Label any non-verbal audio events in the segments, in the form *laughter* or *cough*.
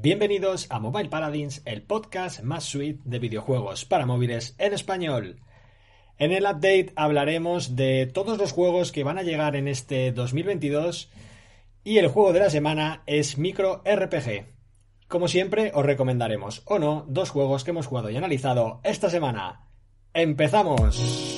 Bienvenidos a Mobile Paladins, el podcast más sweet de videojuegos para móviles en español. En el update hablaremos de todos los juegos que van a llegar en este 2022 y el juego de la semana es Micro RPG. Como siempre, os recomendaremos o no dos juegos que hemos jugado y analizado esta semana. ¡Empezamos!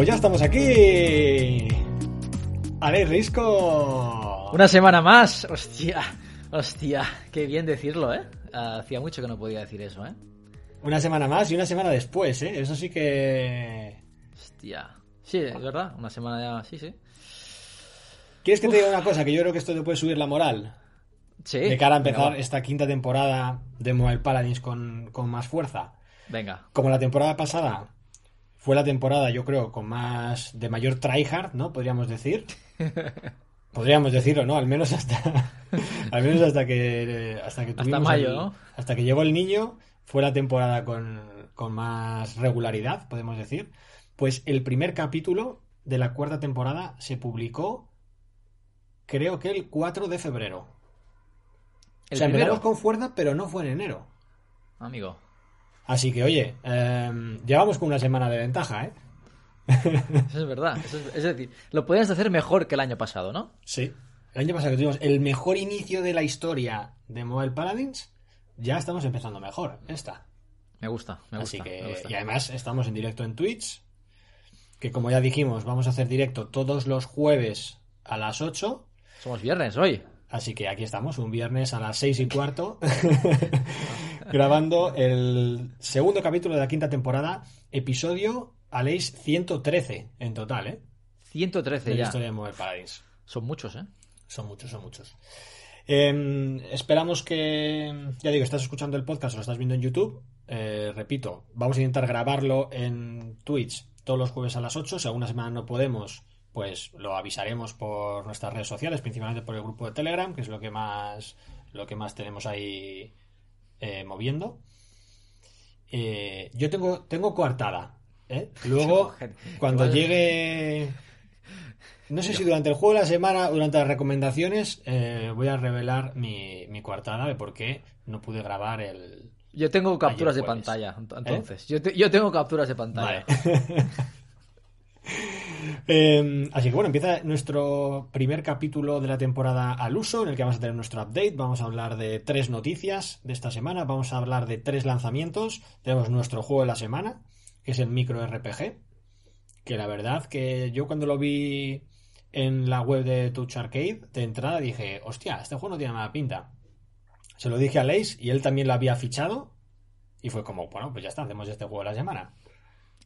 Pues ya estamos aquí. Ale Risco. Una semana más. Hostia, hostia. Qué bien decirlo, ¿eh? Hacía mucho que no podía decir eso, ¿eh? Una semana más y una semana después, ¿eh? Eso sí que... Hostia. Sí, es verdad. Una semana ya... Sí, sí. ¿Quieres que te diga una cosa? Que yo creo que esto te puede subir la moral. Sí. De cara a empezar venga, esta quinta temporada de Mobile Paladins con, con más fuerza. Venga. Como la temporada pasada fue la temporada, yo creo, con más. de mayor tryhard, ¿no? Podríamos decir. *laughs* Podríamos decirlo, ¿no? Al menos hasta. *laughs* al menos hasta que. Hasta que Hasta tuvimos mayo, el- ¿no? Hasta que llegó el niño, fue la temporada con, con más regularidad, podemos decir. Pues el primer capítulo de la cuarta temporada se publicó. Creo que el 4 de febrero. El o sea, primero. empezamos con fuerza, pero no fue en enero. Amigo. Así que, oye, eh, llevamos con una semana de ventaja, ¿eh? Eso es verdad. Eso es, es decir, lo podías hacer mejor que el año pasado, ¿no? Sí. El año pasado que tuvimos el mejor inicio de la historia de Mobile Paladins, ya estamos empezando mejor. Esta. Me gusta, me gusta. Así que, me gusta. y además estamos en directo en Twitch, que como ya dijimos, vamos a hacer directo todos los jueves a las 8. Somos viernes hoy. Así que aquí estamos, un viernes a las 6 y cuarto, *laughs* grabando el segundo capítulo de la quinta temporada, episodio, Aleix 113 en total, ¿eh? 113 De la ya. historia de Mobile Paladins. Son muchos, ¿eh? Son muchos, son muchos. Eh, esperamos que, ya digo, estás escuchando el podcast o lo estás viendo en YouTube. Eh, repito, vamos a intentar grabarlo en Twitch todos los jueves a las 8. Si alguna semana no podemos, pues lo avisaremos por nuestras redes sociales, principalmente por el grupo de Telegram, que es lo que más, lo que más tenemos ahí eh, moviendo. Eh, yo tengo, tengo coartada. ¿eh? *laughs* Luego, cuando igual- llegue no sé si durante el juego de la semana o durante las recomendaciones voy a revelar mi, mi coartada de por qué no pude grabar el... Yo tengo capturas de pantalla, ent- entonces. Yo, te- yo tengo capturas de pantalla. Vale. *laughs* Eh, así que bueno, empieza nuestro primer capítulo de la temporada al uso, en el que vamos a tener nuestro update. Vamos a hablar de tres noticias de esta semana, vamos a hablar de tres lanzamientos. Tenemos nuestro juego de la semana, que es el micro RPG, que la verdad que yo cuando lo vi en la web de Touch Arcade, de entrada dije, hostia, este juego no tiene mala pinta. Se lo dije a Leis y él también lo había fichado. Y fue como, bueno, pues ya está, hacemos este juego de la semana.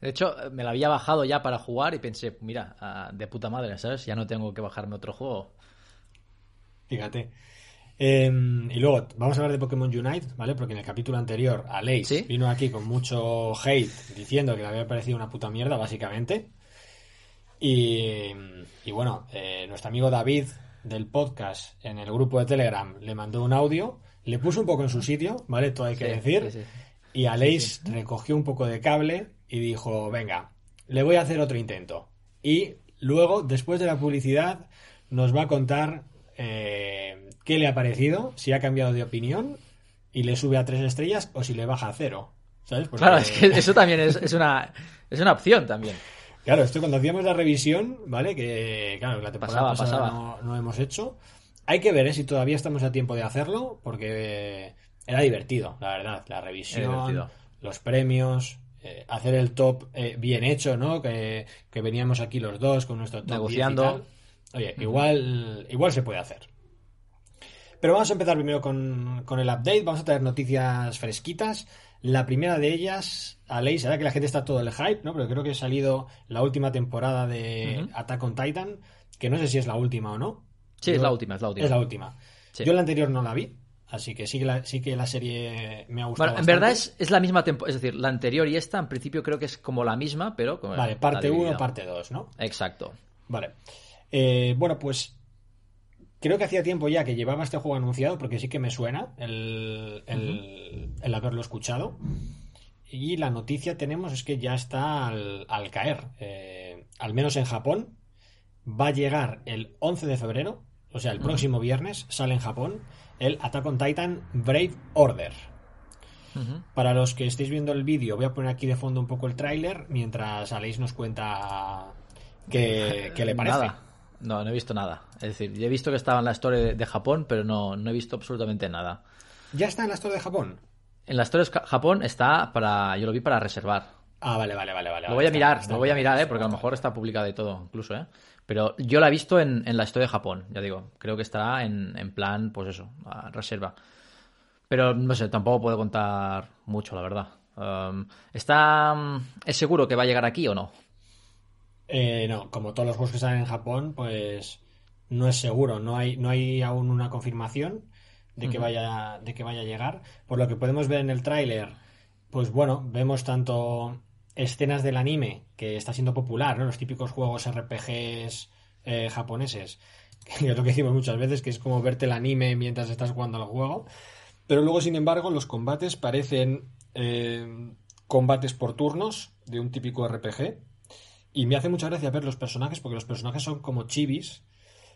De hecho, me la había bajado ya para jugar y pensé, mira, ah, de puta madre, ¿sabes? Ya no tengo que bajarme otro juego. Fíjate. Eh, y luego vamos a hablar de Pokémon Unite, ¿vale? Porque en el capítulo anterior Aleix ¿Sí? vino aquí con mucho hate diciendo que le había parecido una puta mierda, básicamente. Y, y bueno, eh, nuestro amigo David del podcast en el grupo de Telegram le mandó un audio, le puso un poco en su sitio, ¿vale? Todo hay que Sí, decir. sí. Y Aleix recogió un poco de cable y dijo, venga, le voy a hacer otro intento. Y luego, después de la publicidad, nos va a contar eh, qué le ha parecido, si ha cambiado de opinión y le sube a tres estrellas o si le baja a cero. ¿Sabes? Porque- Claro, es que eso también es, es una, es una opción también. Claro, esto cuando hacíamos la revisión, ¿vale? Que, claro, la temporada Pasaba, pasada pasaba. No, no hemos hecho. Hay que ver ¿eh? si todavía estamos a tiempo de hacerlo, porque era divertido, la verdad. La revisión, los premios, eh, hacer el top eh, bien hecho, ¿no? Que, que veníamos aquí los dos con nuestro top 10 y Negociando. tal. Oye, igual, igual se puede hacer. Pero vamos a empezar primero con, con el update. Vamos a tener noticias fresquitas. La primera de ellas, Aleix, ahora que la gente está todo el hype, ¿no? Pero creo que ha salido la última temporada de. Attack on Titan, que no sé si es la última o no. Sí, es la última, es la última. Es la última. Sí. Yo la anterior no la vi, Así que sí que la, sí que la serie me ha gustado. Bueno, en verdad es, es la misma temporada, es decir, la anterior y esta en principio creo que es como la misma, pero... Como Vale, parte 1, parte 2, ¿no? Exacto. Vale. Eh, bueno, pues creo que hacía tiempo ya que llevaba este juego anunciado, porque sí que me suena el, el, haberlo escuchado. Y la noticia tenemos es que ya está al, caer. Eh, al menos en Japón. Va a llegar el 11 de febrero, o sea, el próximo viernes, sale en Japón el Attack on Titan Brave Order. Para los que estéis viendo el vídeo, voy a poner aquí de fondo un poco el tráiler mientras Aleix nos cuenta qué, le parece. Nada. No, no he visto nada. Es decir, yo he visto que estaba en la Store de Japón, pero no, no he visto absolutamente nada. ¿Ya está en la Store de Japón? En la Store de Japón está para. Yo lo vi para reservar. Ah, vale, vale, vale. vale lo voy a mirar, lo voy a mirar, ¿eh? porque a lo mejor está publicada y todo, incluso, ¿eh? Pero yo la he visto en, la Store de Japón, ya digo. Creo que estará en, en plan, pues eso, a reserva. Pero no sé, tampoco puedo contar mucho, la verdad. Um, ¿Está. ¿Es seguro que va a llegar aquí o no? Eh, no, como todos los juegos que salen en Japón, pues no es seguro, no hay, no hay aún una confirmación de que vaya, de que vaya a llegar. Por lo que podemos ver en el tráiler, pues bueno, vemos tanto escenas del anime, que está siendo popular, ¿no? Los típicos juegos RPGs eh, japoneses, *laughs* que es lo que decimos muchas veces, que es como verte el anime mientras estás jugando al juego. Pero luego, sin embargo, los combates parecen eh, combates por turnos de un típico RPG. Y me hace mucha gracia ver los personajes, porque los personajes son como chivis,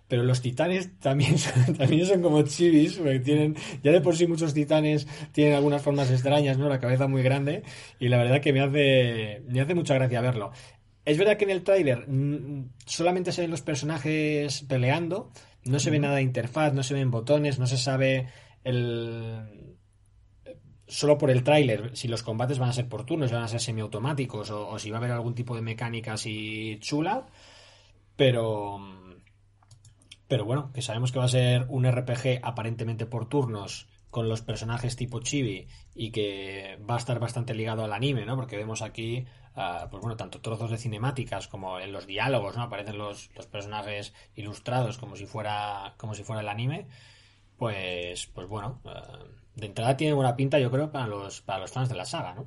pero los titanes también *laughs* son, también son como chivis, porque tienen, ya de por sí muchos titanes tienen algunas formas extrañas, ¿no? La cabeza muy grande, y la verdad que me hace, me hace mucha gracia verlo. Es verdad que en el tráiler mm, solamente se ven los personajes peleando, no se ve nada de interfaz, no se ven botones, no se sabe el... Solo por el tráiler, si los combates van a ser por turnos, van a ser semiautomáticos o, o si va a haber algún tipo de mecánica así chula, pero pero bueno, que sabemos que va a ser un RPG aparentemente por turnos con los personajes tipo chibi y que va a estar bastante ligado al anime, ¿no? Porque vemos aquí, ah, pues bueno, tanto trozos de cinemáticas como en los diálogos, ¿no? Aparecen los, los, personajes ilustrados como si fuera como si fuera el anime. Pues, pues bueno, ah, de entrada tiene buena pinta, yo creo, para los para los fans de la saga, ¿no?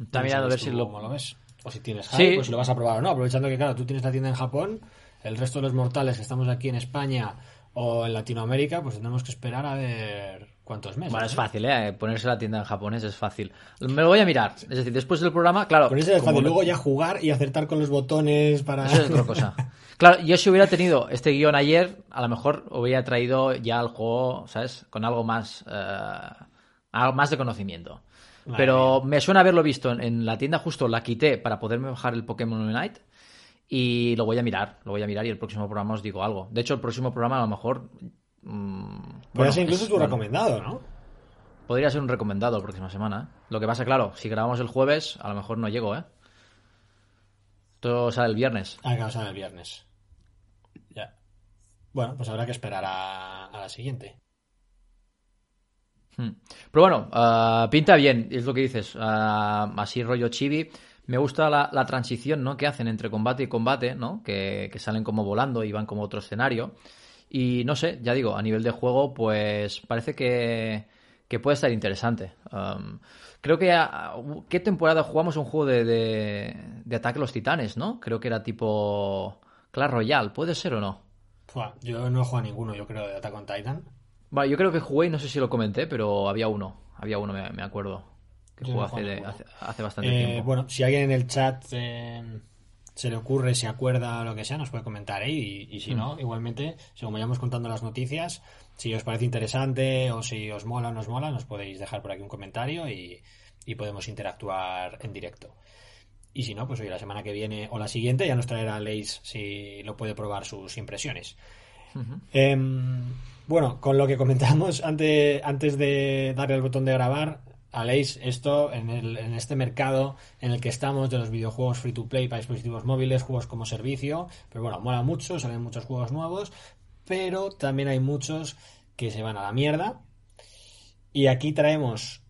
Está mirando a ver si lo... lo ves. O si tienes hype, pues si lo vas a probar o no. Aprovechando que, claro, tú tienes la tienda en Japón, el resto de los mortales que estamos aquí en España o en Latinoamérica, pues tenemos que esperar a ver cuántos meses. Bueno, es fácil, ¿eh? Ponerse la tienda en japonés es fácil. Me lo voy a mirar. Es decir, después del programa, claro. Ponerse es fácil. Luego ya jugar y acertar con los botones para. Eso es otra cosa. *laughs* Claro, yo si hubiera tenido este guion ayer, a lo mejor hubiera traído ya el juego, ¿sabes? Con algo más. Eh, algo más de conocimiento. Pero me suena haberlo visto en, la tienda, justo la quité para poderme bajar el Pokémon Unite y lo voy a mirar, lo voy a mirar y el próximo programa os digo algo. De hecho, el próximo programa a lo mejor... Mmm, Puede ser incluso tu recomendado, ¿no? Podría ser un recomendado la próxima semana. ¿eh? Lo que pasa, claro, si grabamos el jueves, a lo mejor no llego, ¿eh? Todo sale el viernes. Ah, claro, sale el viernes. Ya. Bueno, pues habrá que esperar a, la siguiente. Hmm. Pero bueno, ah, pinta bien, es lo que dices. Ah, así rollo chibi. Me gusta la, transición ¿no? que hacen entre combate y combate, ¿no? Que, salen como volando y van como otro escenario. Y no sé, ya digo, a nivel de juego, pues parece que, puede estar interesante. Um, creo que. ¿Qué temporada jugamos un juego de, de, Ataque a los Titanes, no? Creo que era tipo. Clash Royale, ¿puede ser o no? yo no he jugado a ninguno, yo creo, de Attack on Titan. Vale, yo creo que jugué, no sé si lo comenté, pero había uno. Había uno, me acuerdo hace, bastante eh, tiempo. Bueno, si alguien en el chat eh, se le ocurre, se acuerda o lo que sea, nos puede comentar ahí. Y, si no, mm. igualmente, según vayamos contando las noticias, si os parece interesante o si os mola o no os mola, nos podéis dejar por aquí un comentario y, podemos interactuar en directo. Y si no, pues hoy la semana que viene o la siguiente ya nos traerá Leis si lo puede probar sus impresiones. Em, bueno, con lo que comentamos *laughs* antes, antes de darle el botón de grabar, Aleix, esto en, el, en, este mercado en el que estamos de los videojuegos free to play para dispositivos móviles, juegos como servicio, pero bueno, mola mucho, salen muchos juegos nuevos, pero también hay muchos que se van a la mierda. Y aquí traemos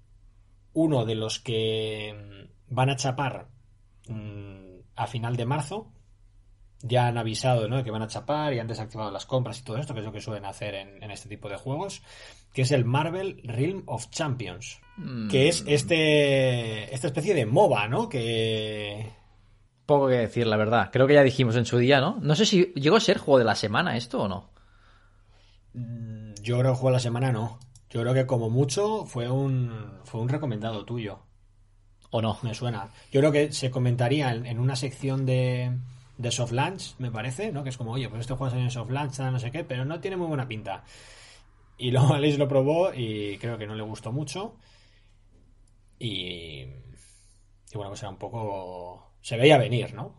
uno de los que mm, van a chapar mm, a final de marzo, ya han avisado ¿no? que van a chapar y han desactivado las compras y todo esto, que es lo que suelen hacer en, este tipo de juegos, que es el Marvel Realm of Champions, que es mm. este esta especie de MOBA, ¿no? Que... Poco que decir, la verdad. Creo que ya dijimos en su día, ¿no? No sé si llegó a ser juego de la semana esto o no. Mm, yo creo que juego de la semana no. Yo creo que como mucho fue un, fue un recomendado tuyo. ¿O no? Me suena. Yo creo que se comentaría en una sección de, de soft launch, me parece, ¿no? Que es como, oye, pues este juego salió en soft launch, no sé qué, pero no tiene muy buena pinta. Y luego *laughs* Alice lo probó y creo que no le gustó mucho. Y, y bueno, pues era un poco... Se veía venir, ¿no?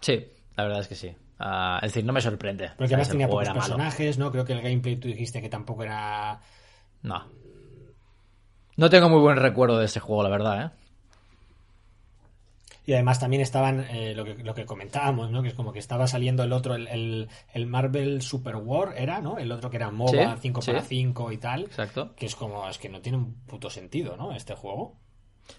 Sí, la verdad es que sí. Ah, es decir, no me sorprende. Porque además tenía pocos personajes, ¿no? Creo que el gameplay tú dijiste que tampoco era... No. No tengo muy buen recuerdo de ese juego, la verdad, ¿eh? Y además también estaban eh, lo, que, lo que comentábamos, ¿no? Que es como que estaba saliendo el otro, el, el, Marvel Super War, era, ¿no? El otro que era MOBA 5 para 5 y tal. Exacto. Que es como, es que no tiene un puto sentido, ¿no? Este juego.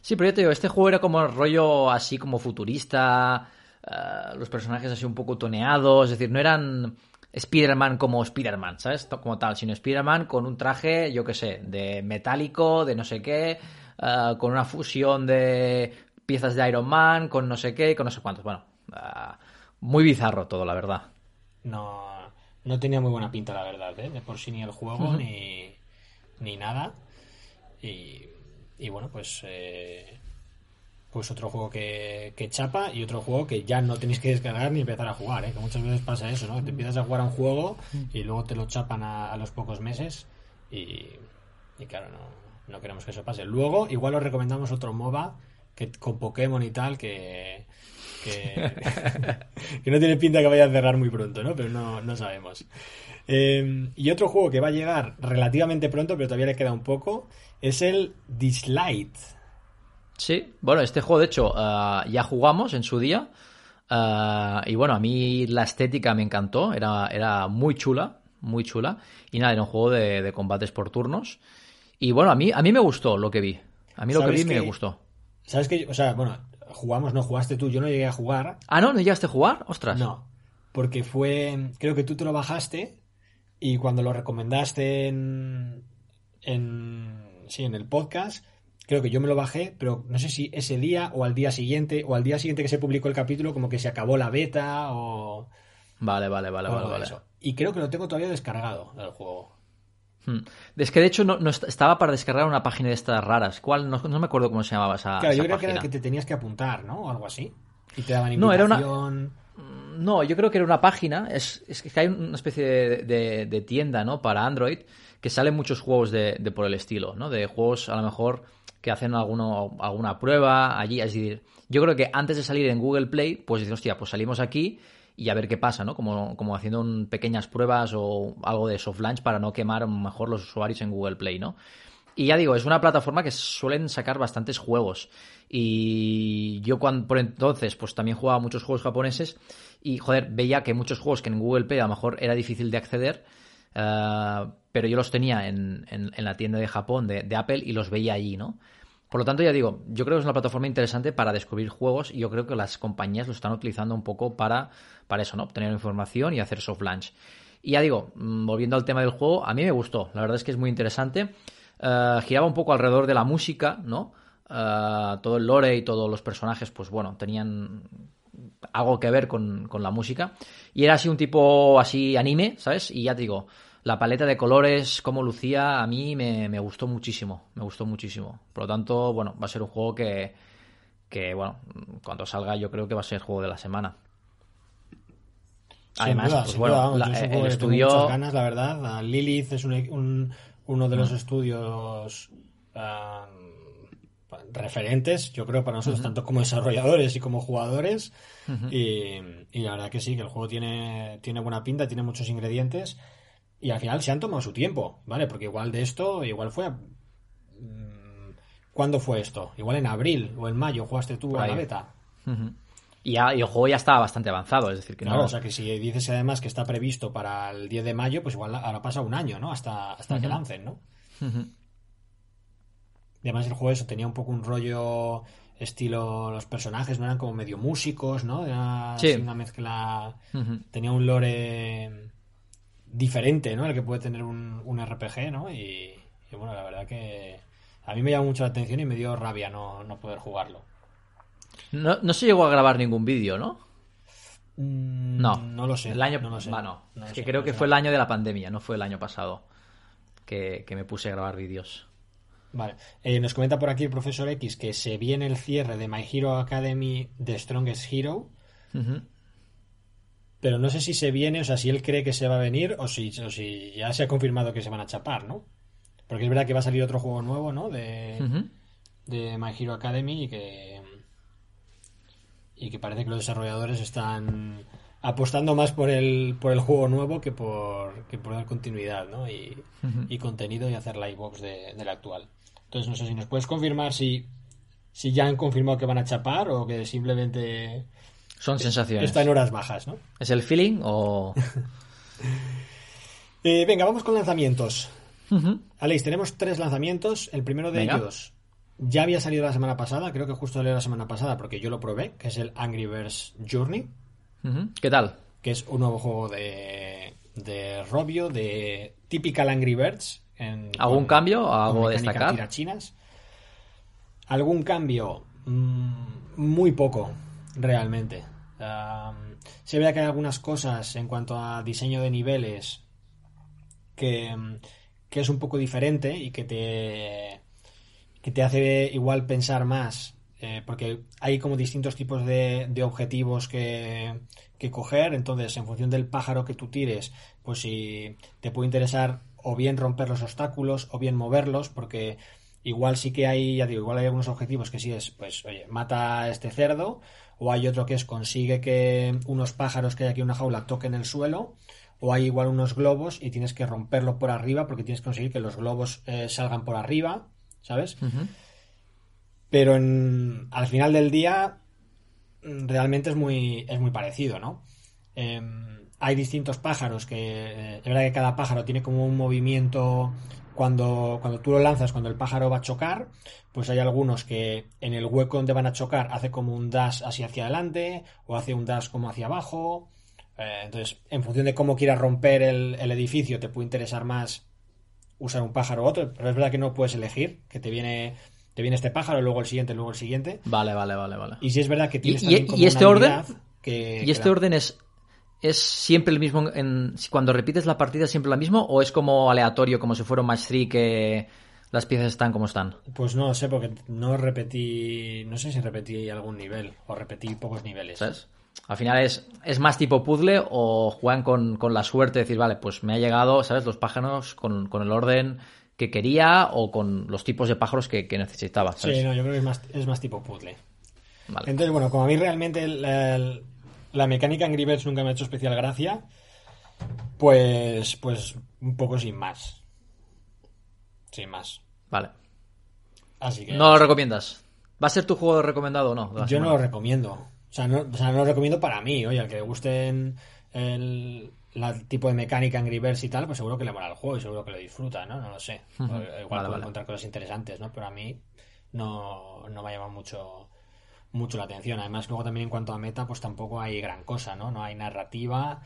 Sí, pero yo te digo, este juego era como rollo así como futurista, eh, los personajes así un poco toneados, es decir, no eran Spider-Man como Spider-Man, ¿sabes? Como tal, sino Spider-Man con un traje, yo qué sé, de metálico, de no sé qué, eh, con una fusión de piezas de Iron Man, con no sé qué, con no sé cuántos. Bueno, ah, muy bizarro todo, la verdad. No, no tenía muy buena pinta, la verdad, ¿eh? de por sí ni el juego ni, ni nada. Y, y bueno, pues eh, pues otro juego que, que, chapa y otro juego que ya no tenéis que descargar ni empezar a jugar, ¿eh? que muchas veces pasa eso, ¿no? Que te empiezas a jugar a un juego y luego te lo chapan a, los pocos meses y, y claro, no, no queremos que eso pase. Luego, igual os recomendamos otro MOBA con Pokémon y tal, que, *laughs* que, no tiene pinta que vaya a cerrar muy pronto, ¿no? Pero no, sabemos. Em, y otro juego que va a llegar relativamente pronto, pero todavía le queda un poco, es el Dislight. Sí, bueno, este juego de hecho ah, ya jugamos en su día. Ah, y bueno, a mí la estética me encantó, era, era muy chula, muy chula. Y nada, era un juego de, combates por turnos. Y bueno, a mí, a mí me gustó lo que vi. A mí lo que vi me gustó. ¿Sabes que O sea, bueno, jugamos, no jugaste tú, yo no llegué a jugar. Ah, no, no llegaste a jugar, ostras. No, porque fue. Creo que tú te lo bajaste y cuando lo recomendaste en. en sí, en el podcast. Creo que yo me lo bajé, pero no sé si ese día o al día siguiente, o al día siguiente que se publicó el capítulo, como que se acabó la beta o. Vale, vale, vale, vale, vale. Y creo que lo tengo todavía descargado el juego. Hmm. Es que de hecho no, estaba para descargar una página de estas raras. ¿Cuál? No, me acuerdo cómo se llamaba esa. Claro, yo creo que era que te tenías que apuntar, ¿no? O algo así. Y te daban invitación. No, era una. No, yo creo que era una página. Es, es que hay una especie de, tienda, ¿no? Para Android que salen muchos juegos de, por el estilo, ¿no? De juegos a lo mejor que hacen alguno, alguna prueba allí. Es decir, yo creo que antes de salir en Google Play, pues dices, hostia, pues salimos aquí y a ver qué pasa, ¿no? Como, como haciendo pequeñas pruebas o algo de soft launch para no quemar mejor los usuarios en Google Play, ¿no? Y ya digo, es una plataforma que suelen sacar bastantes juegos. Y yo cuando, por entonces, pues también jugaba muchos juegos japoneses y, joder, veía que muchos juegos que en Google Play a lo mejor era difícil de acceder, eh, pero yo los tenía en, en, la tienda de Japón de, de, Apple y los veía allí, ¿no? Por lo tanto, ya digo, yo creo que es una plataforma interesante para descubrir juegos y yo creo que las compañías lo están utilizando un poco para, para eso, ¿no? Obtener información y hacer soft launch. Y ya digo, mm, volviendo al tema del juego, a mí me gustó, la verdad es que es muy interesante. Eh, giraba un poco alrededor de la música, ¿no? Eh, todo el lore y todos los personajes, pues bueno, tenían algo que ver con, con la música. Y era así un tipo así anime, ¿sabes? Y ya te digo, la paleta de colores, cómo lucía, a mí me, gustó muchísimo, me gustó muchísimo. Por lo tanto, bueno, va a ser un juego que, que, bueno, cuando salga yo creo que va a ser el juego de la semana. Además, pues bueno, el estudio... Muchas ganas, la verdad. Lilith es un, uno de los mm. estudios referentes, yo creo, para nosotros, tanto como desarrolladores y como jugadores. y, y, la verdad que sí, que el juego tiene, tiene buena pinta, tiene muchos ingredientes. Y al final se han tomado su tiempo, ¿vale? Porque igual de esto, igual fue... Mm, ¿Cuándo fue esto? Igual en abril o en mayo jugaste tú a la beta. y, ya, el juego ya está bastante avanzado, es decir, que no... O sea, que si dices además que está previsto para el 10 de mayo, pues igual ahora pasa un año, ¿no? Hasta, hasta que lancen, ¿no? Y además el juego eso tenía un poco un rollo estilo los personajes no eran como medio músicos, ¿no? Era Sí. así una mezcla, tenía un lore diferente, ¿no? El que puede tener un, un RPG, ¿no? Y, y bueno, la verdad que a mí me llamó mucho la atención y me dio rabia no, no poder jugarlo. No, no se llegó a grabar ningún vídeo, ¿no? Mm, No. no lo sé. El año, no lo sé. Va, no. No es que sé, creo que sé. fue el año de la pandemia, no fue el año pasado que, que me puse a grabar vídeos. Vale. Eh, nos comenta por aquí el profesor X que se viene el cierre de My Hero Academy The Strongest Hero, Ujú. Pero no sé si se viene, o sea, si él cree que se va a venir o si, o si ya se ha confirmado que se van a chapar, ¿no? Porque es verdad que va a salir otro juego nuevo, ¿no? De, de My Hero Academy y que y que parece que los desarrolladores están apostando más por el por el juego nuevo que por que por dar continuidad ¿no? y, y contenido y hacer live box de, del actual entonces no sé si nos puedes confirmar si si ya han confirmado que van a chapar o que simplemente Son sensaciones. está en horas bajas ¿no? ¿Es el feeling o...? *laughs* Eh, venga vamos con lanzamientos. Alex tenemos tres lanzamientos el primero de Venga. ellos ya había salido la semana pasada creo que justo salió la semana pasada porque yo lo probé que es el Angry Birds Journey. ¿Qué tal? que es un nuevo juego de, de Robio, de Typical Angry Birds. En, ¿Algún cambio? con ¿Algo a mecánica destacar? tirachinas. ¿Algún cambio? Mm, muy poco, realmente. Am, se ve que hay algunas cosas en cuanto a diseño de niveles que, mm, que es un poco diferente y que te, que te hace igual pensar más, eh, porque hay como distintos tipos de, de objetivos que, que coger, entonces en función del pájaro que tú tires, pues si te puede interesar o bien romper los obstáculos o bien moverlos, porque igual sí que hay, ya digo, igual hay algunos objetivos que sí es, pues, oye, mata a este cerdo, o hay otro que es consigue que unos pájaros que hay aquí en una jaula toquen el suelo, o hay igual unos globos y tienes que romperlo por arriba porque tienes que conseguir que los globos eh, salgan por arriba, ¿sabes? Pero en- al final del día mm, realmente es muy, es muy parecido, ¿no? Em, hay distintos pájaros que eh, es verdad que cada pájaro tiene como un movimiento cuando, cuando tú lo lanzas, cuando el pájaro va a chocar, pues hay algunos que en el hueco donde van a chocar hace como un dash así hacia adelante o hace un dash como hacia abajo. Eh, entonces, en función de cómo quieras romper el, el edificio, te puede interesar más usar un pájaro u otro, pero es verdad que no puedes elegir, que te viene, te viene este pájaro, luego el siguiente, luego el siguiente. Vale, vale, vale, vale. Y si es verdad que tienes y- también y como este una orden? que, ¿Y que este orden es, es siempre el mismo? En, cuando repites la partida, es siempre la mismo? ¿O es como aleatorio, como si fuera un match 3 que las piezas están como están? Pues no lo sé, porque no repetí, no sé si repetí algún nivel o repetí pocos niveles. ¿Sabes? Al final es, es más tipo puzzle o juegan con, con la suerte de decir, vale, pues me ha llegado, ¿sabes? Los pájaros con, con el orden que quería o con los tipos de pájaros que, que necesitaba. ¿sabes? Sí, no, yo creo que es más, es más tipo puzzle. Vale. Entonces, bueno, como a mí realmente el- el- la mecánica Angry Birds nunca me ha hecho especial gracia, pues, pues un poco sin más. Sin más. Vale. Así que ¿No lo recomiendas? ¿Va a ser tu juego recomendado o no? yo no lo recomiendo. O sea, no, o sea, no lo recomiendo para mí. Oye, al que le gusten el, tipo de mecánica Angry Birds y tal, pues seguro que le mola el juego y seguro que lo disfruta, ¿no? No lo sé. Igual Vale, vale. encontrar cosas interesantes, ¿no? Pero a mí no, no me ha llamado mucho, mucho la atención. Además, luego también en cuanto a meta, pues tampoco hay gran cosa, ¿no? No hay narrativa.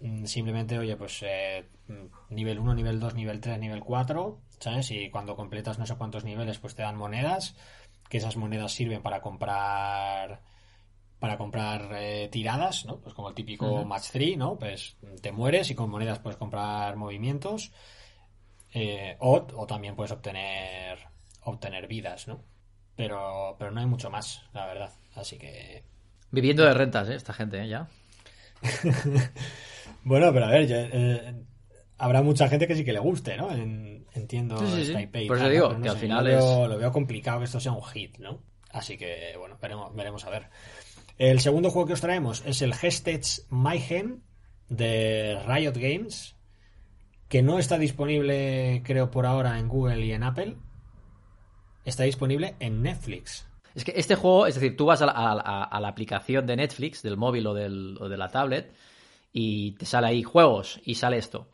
Mm, Simplemente, oye, pues eh, mm, nivel 1, nivel 2, nivel 3, nivel 4, ¿sabes? Y cuando completas no sé cuántos niveles, pues te dan monedas, que esas monedas sirven para comprar para comprar eh, tiradas, ¿no? Pues como el típico match 3, ¿no? Pues te mueres y con monedas puedes comprar movimientos eh, o, o también puedes obtener obtener vidas, ¿no? Pero, pero no hay mucho más, la verdad. Así que Viviendo de rentas, ¿eh? Esta gente, ¿eh? Ya. *laughs* Bueno, pero a ver, yo, eh, habrá mucha gente que sí que le guste, ¿no? En- entiendo Sí, sí, Por eso digo que al sé, final lo veo, es- lo veo complicado que esto sea un hit, ¿no? Así que, bueno, veremos, veremos a ver. El segundo juego que os traemos es el Hestage Mayhem de Riot Games, que no está disponible, creo, por ahora en Google y en Apple. Está disponible en Netflix. Es que este juego, es decir, tú vas a la, a a la aplicación de Netflix, del móvil o, del- o de la tablet, y te sale ahí juegos y sale esto.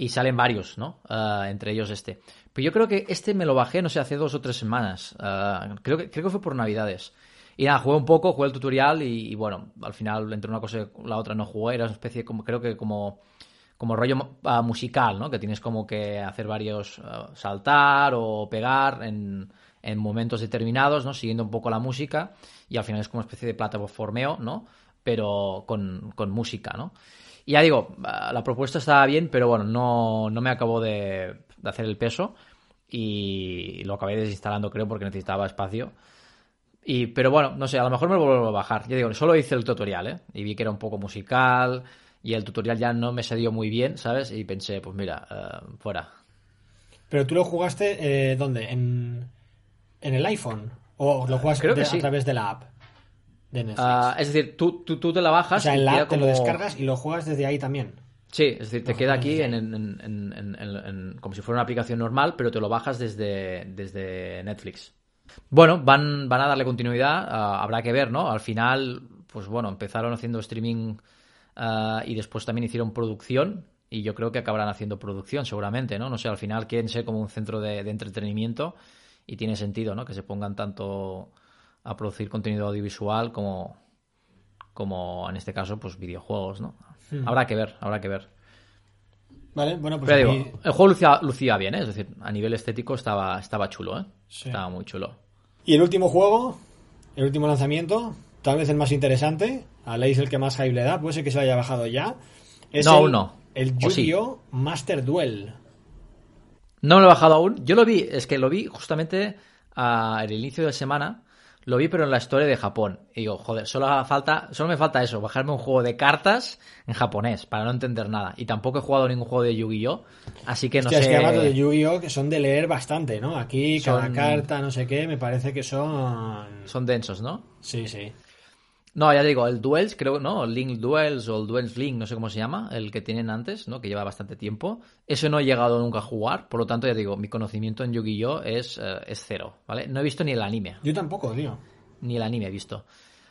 y salen varios, ¿no? Uh, entre ellos este. Pero yo creo que este me lo bajé, no sé, hace dos o tres semanas. Uh, creo, que, creo que fue por Navidades. Y nada, jugué un poco, jugué el tutorial y, y, bueno, al final entre una cosa y la otra no jugué. Era una especie como, creo que como, como rollo uh, musical, ¿no? Que tienes como que hacer varios, saltar o pegar en, en momentos determinados, ¿no? Siguiendo un poco la música y al final es como una especie de plataformeo, ¿no? Pero con, con música, ¿no? Y ya digo, la propuesta estaba bien, pero bueno, no, no me acabó de, de hacer el peso y lo acabé desinstalando creo porque necesitaba espacio. Y, pero bueno, no sé, a lo mejor me lo vuelvo a bajar. Ya digo, solo hice el tutorial, ¿eh? Y vi que era un poco musical y el tutorial ya no me salió muy bien, ¿sabes? Y pensé, pues mira, uh, fuera. Pero tú lo jugaste, eh, ¿dónde? ¿En, ¿En el iPhone? ¿O lo jugaste Creo que de- sí. a través de la app de Netflix? Ah, es decir, tú, tú, tú te la bajas. o sea, en la app te lo descargas y lo juegas desde ahí también. Sí, es decir, te Lo queda aquí en, como si fuera una aplicación normal, pero te lo bajas desde, desde Netflix. Bueno, van, van a darle continuidad, ah, habrá que ver, ¿no? Al final, pues bueno, empezaron haciendo streaming ah, y después también hicieron producción y yo creo que acabarán haciendo producción seguramente, ¿no? No sé, al final quieren ser como un centro de, de entretenimiento y tiene sentido, ¿no? Que se pongan tanto a producir contenido audiovisual como, como en este caso, pues videojuegos, ¿no? Habrá que ver, habrá que ver. Vale, bueno, pues Pero aquí- digo, el juego lucía, lucía bien, ¿eh? Es decir, a nivel estético estaba, estaba chulo, ¿eh? Sí. Estaba muy chulo. Y el último juego, el último lanzamiento, tal vez el más interesante, a Leis el que más hype le da, puede ser que se lo haya bajado ya. Es No, el, aún no. El. Yu-Gi-Oh! Master Duel. No lo he bajado aún. Yo lo vi, es que lo vi justamente al inicio de semana. Lo vi, pero en la historia de Japón. Y digo, joder, solo, falta, solo me falta eso, bajarme un juego de cartas en japonés, para no entender nada. Y tampoco he jugado ningún juego de Yu-Gi-Oh! Así que no Hostia, sé. es que además los de Yu-Gi-Oh! que son de leer bastante, ¿no? Aquí cada Son- carta, no sé qué, me parece que son... Son densos, ¿no? Sí, sí. No, ya digo, el Duels, creo, ¿no? El Link Duels o el Duels Link, no sé cómo se llama, el que tienen antes, ¿no? Que lleva bastante tiempo. Ese no he llegado nunca a jugar, por lo tanto, ya digo, mi conocimiento en Yu-Gi-Oh! Es, eh, es cero, ¿vale? No he visto ni el anime, Yo tampoco, tío. ni el anime he visto.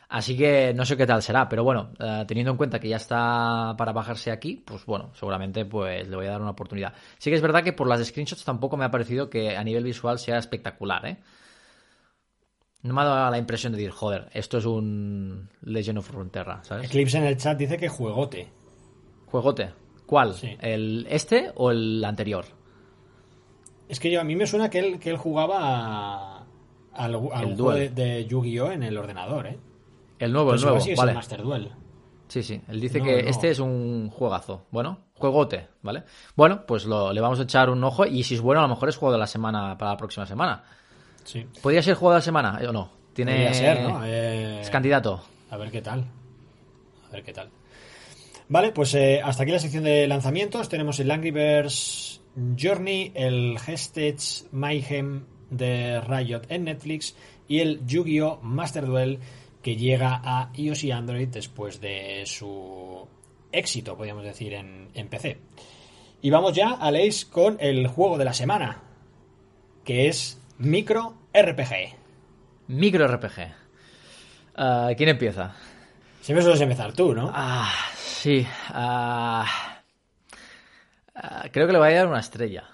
Así que no sé qué tal será, pero bueno, eh, teniendo en cuenta que ya está para bajarse aquí, pues bueno, seguramente pues le voy a dar una oportunidad. Sí que es verdad que por las screenshots tampoco me ha parecido que a nivel visual sea espectacular, ¿eh? No me ha dado la impresión de decir, joder, esto es un Legend of Runeterra, ¿sabes? Eclipse en el chat dice que juegote. Juegote. ¿Cuál? Sí. ¿El este o el anterior? Es que yo, a mí me suena que él, que él jugaba al, juego de, de Yu-Gi-Oh! en el ordenador, ¿eh? El nuevo, el nuevo. sí es vale. el Master Duel. Sí, sí. Él dice No, que no. este es un juegazo. Bueno, juegote, ¿vale? Bueno, pues lo, le vamos a echar un ojo y si es bueno, a lo mejor es juego de la semana para la próxima semana. Sí. ¿Podría ser juego de la semana o no? Tiene... Podría ser, ¿no? Eh, Es candidato. A ver qué tal. A ver qué tal. Vale, pues eh, hasta aquí la sección de lanzamientos. Tenemos el Angry Birds Journey, el Hestage Mayhem de Riot en Netflix y el Yu-Gi-Oh! Master Duel que llega a iOS y Android después de su éxito, podríamos decir, en, en PC. Y vamos ya, Aleix, con el juego de la semana, que es Micro RPG. Micro RPG. Ah, ¿Quién empieza? Siempre sueles empezar tú, ¿no? Ah, sí. ah, ah, creo que le voy a dar una estrella.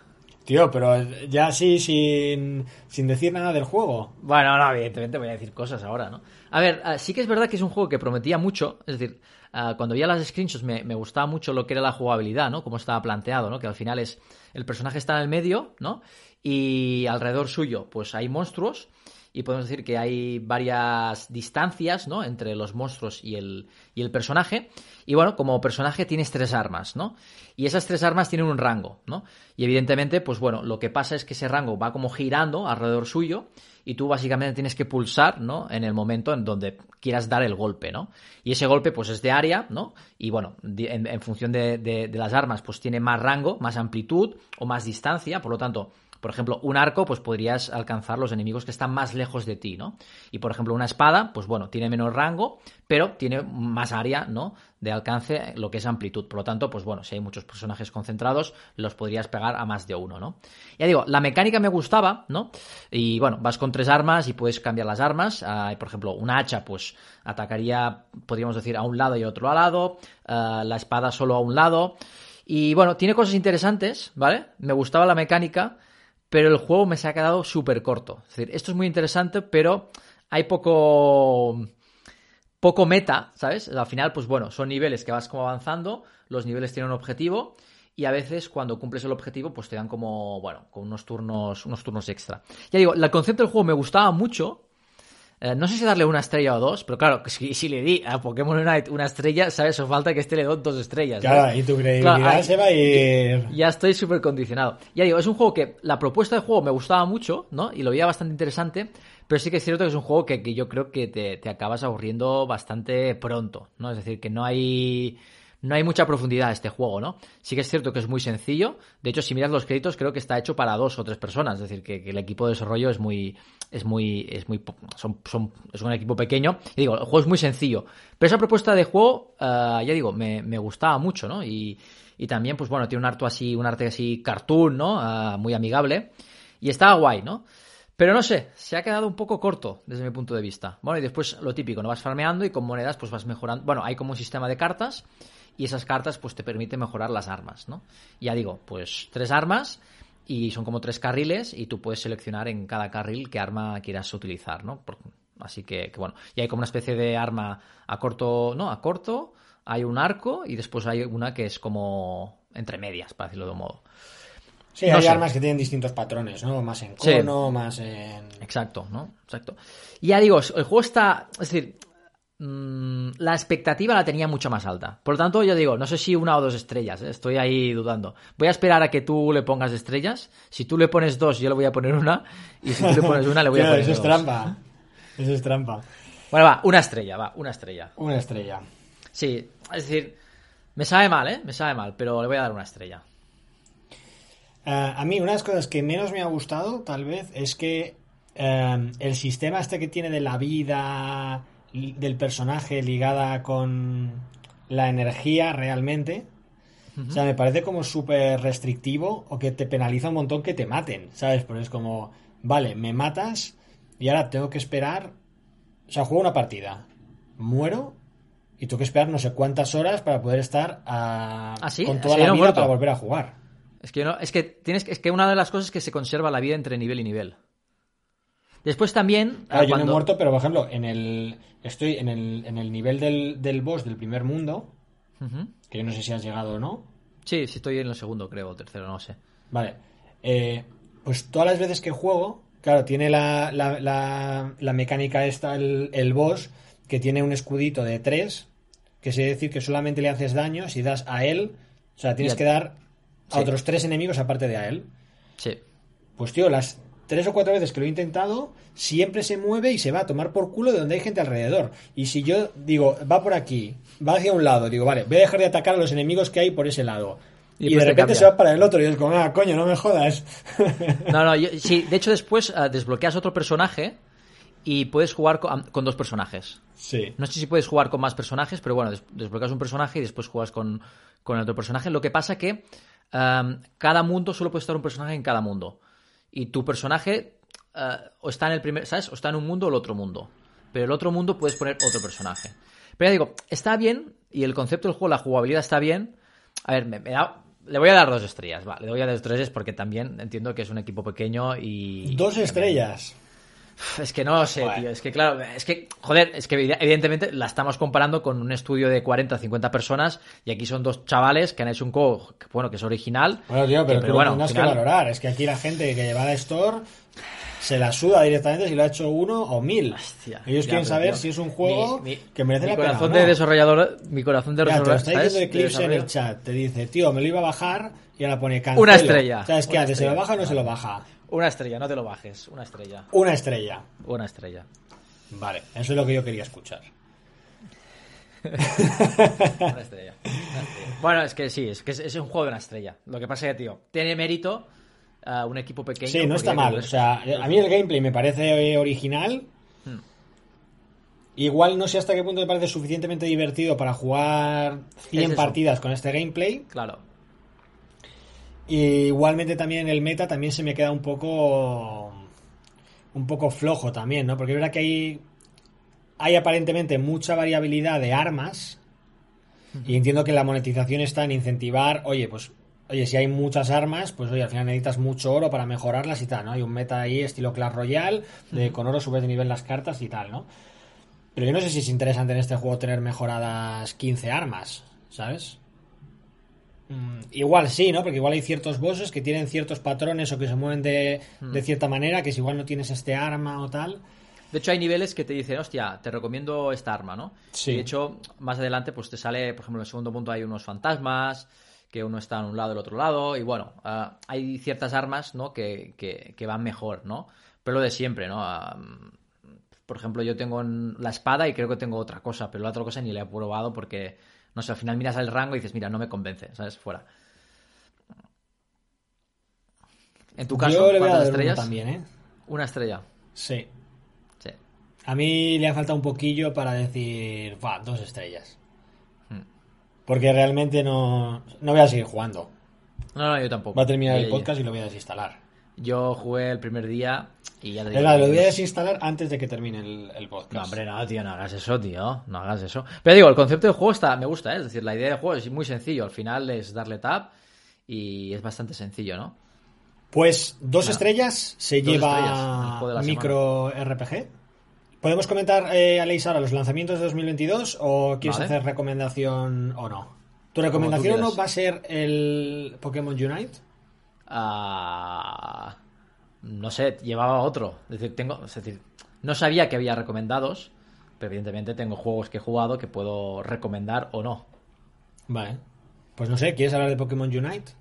Tío, pero ya así sin, sin decir nada del juego. Bueno, no, evidentemente voy a decir cosas ahora, ¿no? A ver, sí que es verdad que es un juego que prometía mucho, es decir, cuando veía las screenshots me, me gustaba mucho lo que era la jugabilidad, ¿no? Cómo estaba planteado, ¿no? Que al final es, el personaje está en el medio, ¿no? Y alrededor suyo, pues hay monstruos y podemos decir que hay varias distancias, ¿no? Entre los monstruos y el, y el personaje. Y bueno, como personaje tienes tres armas, ¿no? Y esas tres armas tienen un rango, ¿no? Y evidentemente, pues bueno, lo que pasa es que ese rango va como girando alrededor suyo y tú básicamente tienes que pulsar, ¿no? En el momento en donde quieras dar el golpe, ¿no? Y ese golpe, pues es de área, ¿no? Y bueno, en, en función de- de las armas, pues tiene más rango, más amplitud o más distancia, por lo tanto, por ejemplo, un arco, pues podrías alcanzar los enemigos que están más lejos de ti, ¿no? Y por ejemplo, una espada, pues bueno, tiene menos rango, pero tiene más área, ¿no? De alcance, lo que es amplitud. Por lo tanto, pues bueno, si hay muchos personajes concentrados, los podrías pegar a más de uno, ¿no? Ya digo, la mecánica me gustaba, ¿no? Y bueno, vas con tres armas y puedes cambiar las armas. Por ejemplo, una hacha, pues atacaría, podríamos decir, a un lado y otro lado. Ah, la espada solo a un lado. Y bueno, tiene cosas interesantes, ¿vale? Me gustaba la mecánica, pero el juego me se ha quedado súper corto. Es decir, esto es muy interesante, pero hay poco poco meta, ¿sabes? Al final, pues bueno, son niveles que vas como avanzando, los niveles tienen un objetivo y a veces cuando cumples el objetivo, pues te dan como, bueno, con unos turnos, unos turnos extra. Ya digo, el concepto del juego me gustaba mucho, eh, no sé si darle una estrella o dos, pero claro, si, si le di a Pokémon Unite una estrella, ¿sabes? O falta que este le doy dos estrellas. Claro, y tu credibilidad se va a ir. Ya estoy súper condicionado. Ya digo, es un juego que la propuesta de juego me gustaba mucho, ¿no? Y lo veía bastante interesante, pero sí que es cierto que es un juego que, que yo creo que te, te acabas aburriendo bastante pronto, ¿no? Es decir, que no hay no hay mucha profundidad a este juego, ¿no? Sí que es cierto que es muy sencillo. De hecho, si miras los créditos, creo que está hecho para dos o tres personas. Es decir, que, el equipo de desarrollo es muy. Es muy. Es muy. Son, son, es un equipo pequeño. Y digo, el juego es muy sencillo. Pero esa propuesta de juego, uh, ya digo, me, me, gustaba mucho, ¿no? Y, y, también, pues bueno, tiene un arte así, un arte así cartoon, ¿no? Uh, muy amigable. Y estaba guay, ¿no? Pero no sé, se ha quedado un poco corto desde mi punto de vista. Bueno, y después lo típico, no vas farmeando y con monedas pues vas mejorando. Bueno, hay como un sistema de cartas y esas cartas pues te permiten mejorar las armas, ¿no? Ya digo, pues tres armas y son como tres carriles y tú puedes seleccionar en cada carril qué arma quieras utilizar, ¿no? así que, que, bueno, y hay como una especie de arma a corto, ¿no? A corto, hay un arco y después hay una que es como entre medias, para decirlo de un modo. Sí, no hay sé. armas que tienen distintos patrones, ¿no? Más en cono, sí. más en... Exacto, ¿no? Exacto. Y ya digo, el juego está... Es decir, mmm, la expectativa la tenía mucho más alta. Por lo tanto, yo digo, no sé si una o dos estrellas, ¿eh? estoy ahí dudando. Voy a esperar a que tú le pongas estrellas. Si tú le pones dos, yo le voy a poner una. Y si tú le pones una, le voy a *laughs* poner Eso es dos. trampa. Eso es trampa. Bueno, va, una estrella, va, una estrella. Una estrella. Sí, es decir, me sabe mal, ¿eh? Me sabe mal, pero le voy a dar una estrella. Uh, a mí una de las cosas que menos me ha gustado, tal vez, es que uh, el sistema este que tiene de la vida del personaje ligada con la energía realmente, uh -huh. o sea, me parece como súper restrictivo o que te penaliza un montón que te maten, ¿sabes? Porque es como, vale, me matas y ahora tengo que esperar, o sea, juego una partida, muero y tengo que esperar no sé cuántas horas para poder estar a, ¿Ah, sí? con toda ¿Sí, la vida muerto? para volver a jugar. Es que no, es que tienes es que una de las cosas es que se conserva la vida entre nivel y nivel. Después también. Claro, cuando... yo no he muerto, pero por ejemplo, en el. Estoy en el, en el nivel del, del boss del primer mundo. Uh -huh. Que yo no sé si has llegado o no. Sí, sí estoy en el segundo, creo, o tercero, no sé. Vale. Eh, pues todas las veces que juego, claro, tiene la, la, la, la mecánica esta, el, el boss, que tiene un escudito de 3, que se decir que solamente le haces daño si das a él. O sea, tienes que dar a sí. otros tres enemigos aparte de a él. Sí. Pues tío, las tres o cuatro veces que lo he intentado, siempre se mueve y se va a tomar por culo de donde hay gente alrededor. Y si yo digo, va por aquí, va hacia un lado, digo, vale, voy a dejar de atacar a los enemigos que hay por ese lado. Y, y de repente se va para el otro y es como, ah, coño, no me jodas. *laughs* No, no, yo, sí, de hecho después uh, desbloqueas otro personaje y puedes jugar con, con, dos personajes. Sí. No sé si puedes jugar con más personajes, pero bueno, des desbloqueas un personaje y después juegas con, con otro personaje. Lo que pasa que um, cada mundo solo puede estar un personaje en cada mundo. Y tu personaje uh, o está en el primer, ¿sabes? O está en un mundo o el otro mundo. Pero el otro mundo puedes poner otro personaje. Pero ya digo, está bien y el concepto del juego, la jugabilidad está bien. A ver, me, me da, le voy a dar dos estrellas, va. Le voy a dar dos estrellas porque también entiendo que es un equipo pequeño y. Dos estrellas. Es que no lo sé, tío. Es que, claro, es que, joder, es que evidentemente la estamos comparando con un estudio de 40 o 50 personas y aquí son dos chavales que han hecho un juego, que, bueno, que es original. Bueno, tío, pero, que, pero bueno, tienes final... que valorar. Es que aquí la gente que lleva la Store se la suda directamente si lo ha hecho uno o mil. Hostia, Ellos ya, quieren saber tío, si es un juego mi, mi, que merece mi la corazón pena. De desarrollador, mi corazón de ya, desarrollador. Te lo está diciendo Eclipse en el chat. Te dice, tío, me lo iba a bajar y ahora pone cancelo. Una estrella. ¿Sabes qué hace? ¿Se lo baja o no se lo baja? Una estrella, no te lo bajes. Una estrella. Una estrella. Una estrella. Vale, eso es lo que yo quería escuchar. *laughs* una, estrella. una estrella. Bueno, es que sí, es que es, es, un juego de una estrella. Lo que pasa es que, tío, tiene mérito uh, un equipo pequeño. Sí, no está mal. O sea, a mí el gameplay me parece original. Hmm. Igual no sé hasta qué punto me parece suficientemente divertido para jugar 100 partidas con este gameplay. Claro. Y igualmente también el meta también se me queda un poco un poco flojo también, ¿no? Porque es verdad que hay hay aparentemente mucha variabilidad de armas, Y entiendo que la monetización está en incentivar, oye, pues, oye, si hay muchas armas, pues oye, al final necesitas mucho oro para mejorarlas y tal, ¿no? Hay un meta ahí estilo Clash Royale, de con oro subes de nivel las cartas y tal, ¿no? Pero yo no sé si es interesante en este juego tener mejoradas 15 armas, ¿sabes? Mm, igual sí, ¿no? Porque igual hay ciertos bosses que tienen ciertos patrones o que se mueven de, de cierta manera, que si igual no tienes este arma o tal. De hecho, hay niveles que te dicen, hostia, te recomiendo esta arma, ¿no? Sí. Y de hecho, más adelante, pues te sale, por ejemplo, en el segundo punto hay unos fantasmas, que uno está en un lado y el otro lado, y bueno, ah, hay ciertas armas, ¿no? Que, que, que van mejor, ¿no? Pero lo de siempre, ¿no? Ah, por ejemplo, yo tengo en- la espada y creo que tengo otra cosa, pero la otra cosa ni la he probado porque, no sé, al final miras el rango y dices, mira, no me convence, ¿sabes? Fuera. En tu caso, yo le voy a ¿cuántas dar uno estrellas? también, ¿eh? Una estrella. Sí. Sí. A mí le ha faltado un poquillo para decir, va, dos estrellas. Hmm. Porque realmente no, no voy a seguir jugando. No, no, yo tampoco. Va a terminar el podcast y lo voy a desinstalar. Yo jugué el primer día y ya te Es digo más, lo voy a no- desinstalar antes de que termine el, el podcast. No, hombre, no, tío, no hagas eso, tío. No hagas eso. Pero digo, el concepto del juego está, me gusta, ¿eh? es decir, la idea del juego es muy sencillo. Al final es darle tap y es bastante sencillo, ¿no? Pues dos estrellas se Dos lleva estrellas, micro RPG. ¿Podemos comentar, eh, Aleix, ahora los lanzamientos de 2022 o quieres Vale. hacer recomendación o no? ¿Tu recomendación no quieras. va a ser el Pokémon Unite? No sé, llevaba otro. Es decir, tengo, es decir, no sabía que había recomendados, pero evidentemente tengo juegos que he jugado que puedo recomendar o no. Vale. Pues no sé, ¿quieres hablar de Pokémon Unite?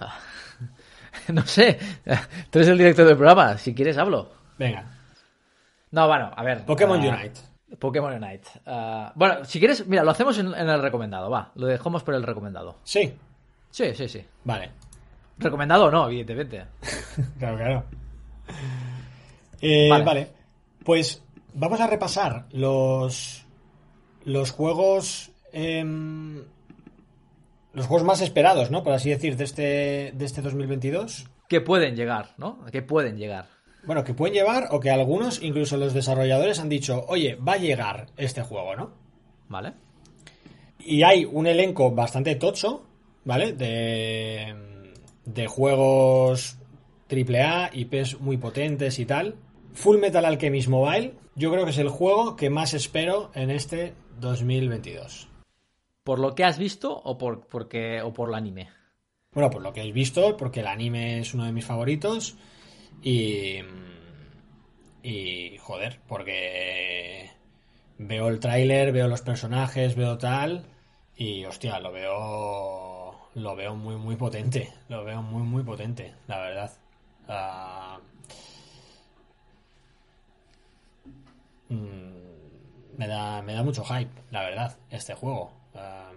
*laughs* no sé, tú eres el director del programa, si quieres hablo. Venga, No, bueno, a ver. Pokémon ah, Unite. Pokémon Unite. Ah, bueno, si quieres, mira, lo hacemos en, en el recomendado, va. Lo dejamos por el recomendado. Sí, Sí, sí, sí. vale. Recomendado o no, evidentemente. *laughs* Claro, claro. Eh, Vale. vale. Pues vamos a repasar los los juegos em, los juegos más esperados, ¿no? Por así decir, de este de este 2022. Que pueden llegar, ¿no? Que pueden llegar. Bueno, que pueden llevar o que algunos, incluso los desarrolladores, han dicho, oye, va a llegar este juego, ¿no? ¿Vale? Y hay un elenco bastante tocho, ¿vale? De, de juegos AAA, IPs muy potentes y tal. Full Metal Alchemist Mobile, yo creo que es el juego que más espero en este 2022. ¿Por lo que has visto o por, porque, o por el anime? Bueno, por lo que he visto, porque el anime es uno de mis favoritos. Y. Y. Joder, porque. Veo el tráiler, veo los personajes, veo tal. Y hostia, lo veo. Lo veo muy, muy potente. Lo veo muy, muy potente, la verdad. Ah, mm, me, da, me da mucho hype, la verdad, este juego. Ah,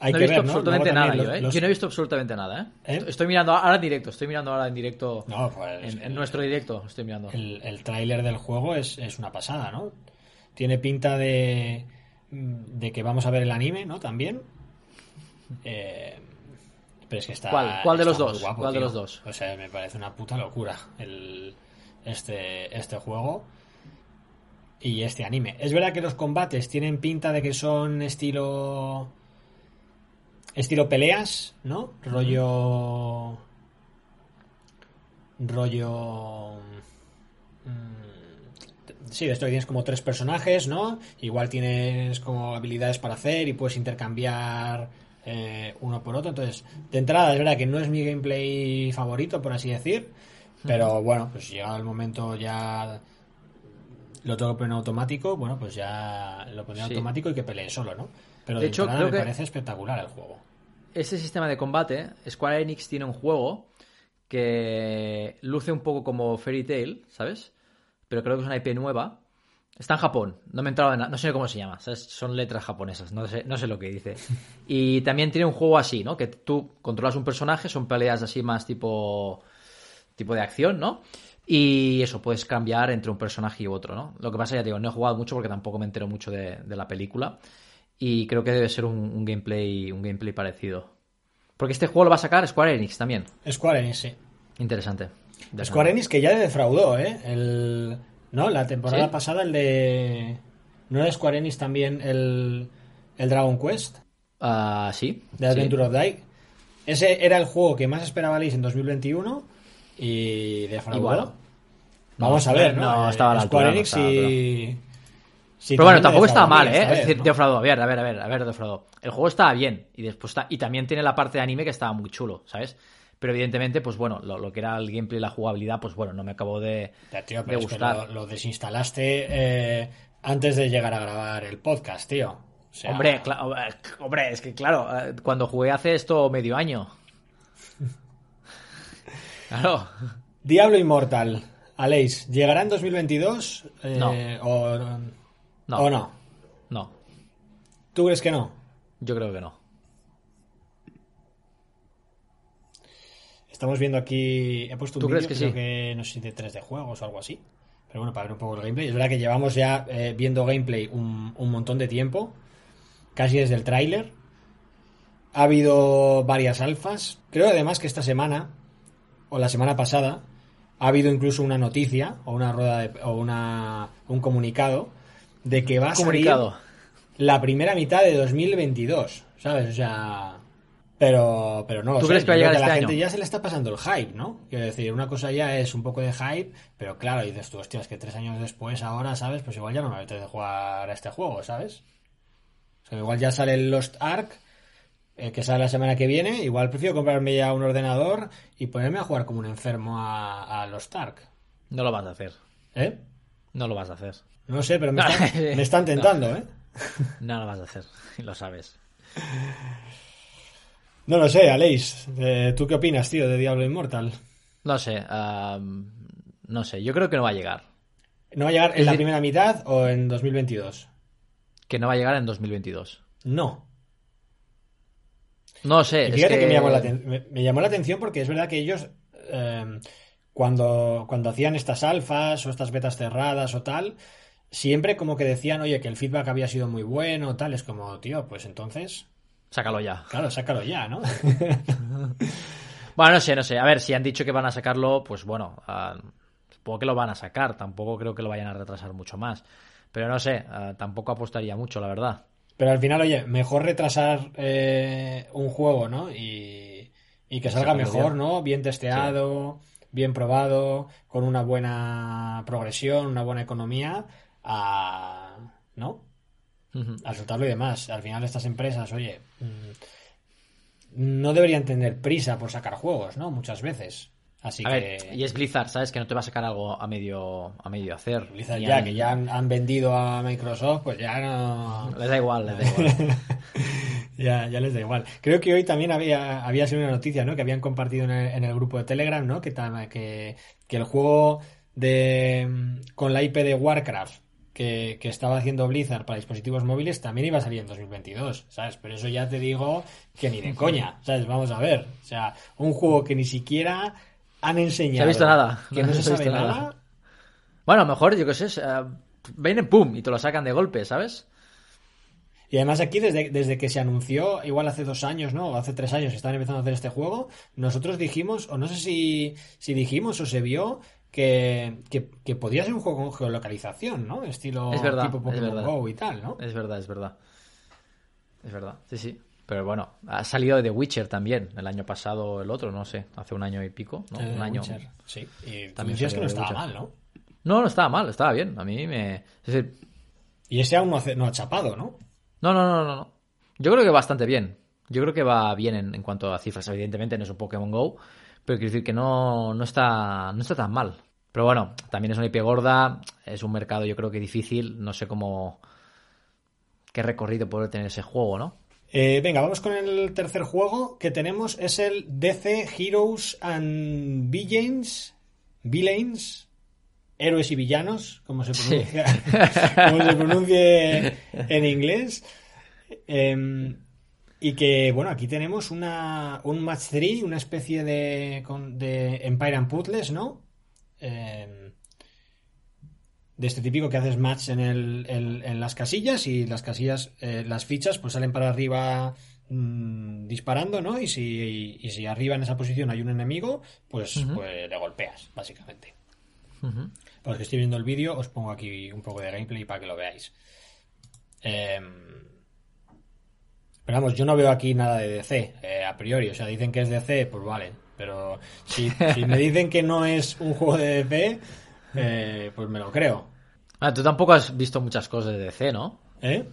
hay no he visto absolutamente nada yo, ¿eh? los- Yo no he visto absolutamente nada, ¿eh? ¿Eh? Estoy mirando ahora en directo, estoy mirando ahora en directo. No, pues en, en nuestro directo estoy mirando. El, el tráiler del juego es, es una pasada, ¿no? Tiene pinta de, de que vamos a ver el anime, ¿no? También. Eh, pero es que está. ¿Cuál? ¿Cuál de los dos? guapo, ¿Cuál de los dos? O sea, me parece una puta locura el, este, este juego y este anime. Es verdad que los combates tienen pinta de que son estilo. Estilo peleas, ¿no? Rollo. Rollo. mm, Sí, de esto que tienes como tres personajes, ¿no? Igual tienes como habilidades para hacer y puedes intercambiar eh, uno por otro. Entonces, de entrada es verdad que no es mi gameplay favorito, por así decir. Pero bueno, pues llegado el momento ya lo tengo que poner en automático, bueno, pues ya lo pondré Sí. automático y que pelee solo, ¿no? Pero De de, hecho, creo me que- parece espectacular el juego. Este sistema de combate, Square Enix tiene un juego que luce un poco como Fairy Tail, ¿sabes? Pero creo que es una IP nueva. Está en Japón, no me he entrado en nada, no sé cómo se llama, ¿sabes? son letras japonesas, no sé, no sé lo que dice. *laughs* Y también tiene un juego así, ¿no? Que tú controlas un personaje, son peleas así más tipo tipo de acción, ¿no? Y eso, puedes cambiar entre un personaje y otro, ¿no? Lo que pasa, ya digo, no he jugado mucho porque tampoco me entero mucho de, de la película. Y creo que debe ser un, un gameplay un gameplay parecido. Porque este juego lo va a sacar Square Enix también. Square Enix, sí. Interesante. Square Enix que ya defraudó, ¿eh? El, ¿No? La temporada ¿Sí? pasada el de... ¿No era Square Enix también el, el Dragon Quest, Ah, sí. de sí. Adventure of Die. Ese era el juego que más esperabais en 2021 y. Y bueno. Vamos a ver, ¿no? No, estaba la Square altura, no Enix estaba, y... sí, Pero bueno, tampoco estaba defraudó mal, ¿eh? Es decir, ¿no? defraudó. A ver, a ver, a ver, a ver, defraudó. El juego estaba bien y después está, y también tiene la parte de anime que estaba muy chulo, ¿sabes? Pero evidentemente, pues bueno, lo, lo que era el gameplay y la jugabilidad, pues bueno, no me acabó de, Ya, tío, de pero es que gustar. lo, lo desinstalaste eh, antes de llegar a grabar el podcast, tío. O sea, Hombre, hombre, es que claro, eh, cuando jugué hace esto medio año. *laughs* claro. Diablo Immortal, Aleix, ¿llegará en 2022? Eh, No. O, No. ¿O no? No, ¿Tú crees que no? yo creo que no. Estamos viendo aquí. He puesto un ¿Tú vídeo, que creo sí? que no sé si de 3 de juegos o algo así. Pero bueno, para ver un poco el gameplay. Es verdad que llevamos ya eh, viendo gameplay un, un montón de tiempo. Casi desde el tráiler. Ha habido varias alfas. Creo además que esta semana, o la semana pasada, ha habido incluso una noticia, o una rueda de- o una, un comunicado, de que va a Comunicado. salir la primera mitad de 2022. ¿Sabes? O sea. Pero, pero no lo ¿Tú sé. crees que va a llegar la este gente año? ya se le está pasando el hype, ¿no? Quiero decir, una cosa ya es un poco de hype, pero claro, dices tú, hostias, que tres años después, ahora, ¿sabes? Pues igual ya no me apetece jugar a este juego, ¿sabes? O sea, igual ya sale el Lost Ark, eh, que sale la semana que viene, igual prefiero comprarme ya un ordenador y ponerme a jugar como un enfermo a, a Lost Ark. No lo vas a hacer. ¿Eh? No lo vas a hacer. No sé, pero me, No. están, *laughs* me están tentando, ¿eh? No lo vas a hacer. *laughs* Lo sabes. No lo sé, Aleix. eh, ¿Tú qué opinas, tío, de Diablo Immortal? No sé. no sé. Yo creo que no va a llegar. ¿No va a llegar en Es la decir- primera mitad o en 2022? Que no va a llegar en 2022. No. No sé. Y es fíjate que, que me, llamó la, me- me llamó la atención porque es verdad que ellos, eh, cuando, cuando hacían estas alfas o estas betas cerradas o tal, siempre como que decían, oye, que el feedback había sido muy bueno, tal. Es como, tío, pues entonces, Sácalo ya. claro, sácalo ya, ¿no? *laughs* Bueno, no sé, no sé. A ver, si han dicho que van a sacarlo, pues bueno, ah, supongo que lo van a sacar. Tampoco creo que lo vayan a retrasar mucho más. Pero no sé, ah, tampoco apostaría mucho, la verdad. Pero al final, oye, mejor retrasar eh, un juego, ¿no? Y, y que salga mejor, bien. ¿no? Bien testeado, bien probado, con una buena progresión, una buena economía, a, ¿no? Al soltarlo y demás. Al final estas empresas, oye, mm, no deberían tener prisa por sacar juegos, ¿no? Muchas veces. Así A que ver, y es Blizzard, ¿sabes? Que no te va a sacar algo a medio, a medio hacer. Blizzard ya que ya han, han vendido a Microsoft, pues ya no Les da igual, les da *laughs* igual. ya, ya les da igual. Creo que hoy también había, había sido una noticia, ¿no? Que habían compartido en el, en el grupo de Telegram, ¿no? Que, que, que el juego de mm, con la IP de Warcraft que, que estaba haciendo Blizzard para dispositivos móviles también iba a salir en 2022, ¿sabes? Pero eso ya te digo que ni de coña, ¿sabes? Vamos a ver. O sea, un juego que ni siquiera han enseñado. Se ha visto nada. Que no *laughs* No se sabe nada. nada. Bueno, a lo mejor, yo qué sé, eh, vienen pum y te lo sacan de golpe, ¿sabes? Y además aquí, desde, desde que se anunció, igual hace dos años, ¿no? O hace tres años que estaban empezando a hacer este juego, nosotros dijimos, o no sé si, si dijimos o se vio, que, que, que podía ser un juego con geolocalización, ¿no? Estilo Es verdad, tipo es Pokémon verdad. Go y tal, ¿no? Es verdad, es verdad. Es verdad, sí, sí. Pero bueno, ha salido de The Witcher también, el año pasado o el otro, no sé, hace un año y pico, ¿no? Eh, un año. Witcher, Sí, y También decías que no estaba Witcher. mal, ¿no? No, no estaba mal, estaba bien. A mí me. Es decir, Y ese aún no, hace- no ha chapado, ¿no? no, no, no, no, no. Yo creo que bastante bien. Yo creo que va bien en, en cuanto a cifras. Evidentemente no es un Pokémon Go, pero quiero decir que no, no, está, no está tan mal. Pero bueno, también es una IP gorda, es un mercado yo creo que difícil, no sé cómo... qué recorrido puede tener ese juego, ¿no? Eh, venga, vamos con el tercer juego que tenemos. Es el DC Heroes and Villains. Villains. Héroes y villanos, como se pronuncia, *laughs* como se pronuncie en inglés. Em, y que, bueno, aquí tenemos una, un match 3, una especie de, de Empire and Puzzles, ¿no? Em, de este típico que haces match en, el, en, en las casillas y las casillas, eh, las fichas, pues salen para arriba mm, disparando, ¿no? Y si, y si arriba en esa posición hay un enemigo, pues, pues le golpeas, básicamente. Ujú. Para los que estoy viendo el vídeo, os pongo aquí un poco de gameplay para que lo veáis. Em, Pero vamos, yo no veo aquí nada de DC, eh, a priori. O sea, dicen que es DC, pues vale. Pero si, si me dicen que no es un juego de DC, eh, pues me lo creo. Ah, tú tampoco has visto muchas cosas de DC, ¿no? ¿Eh?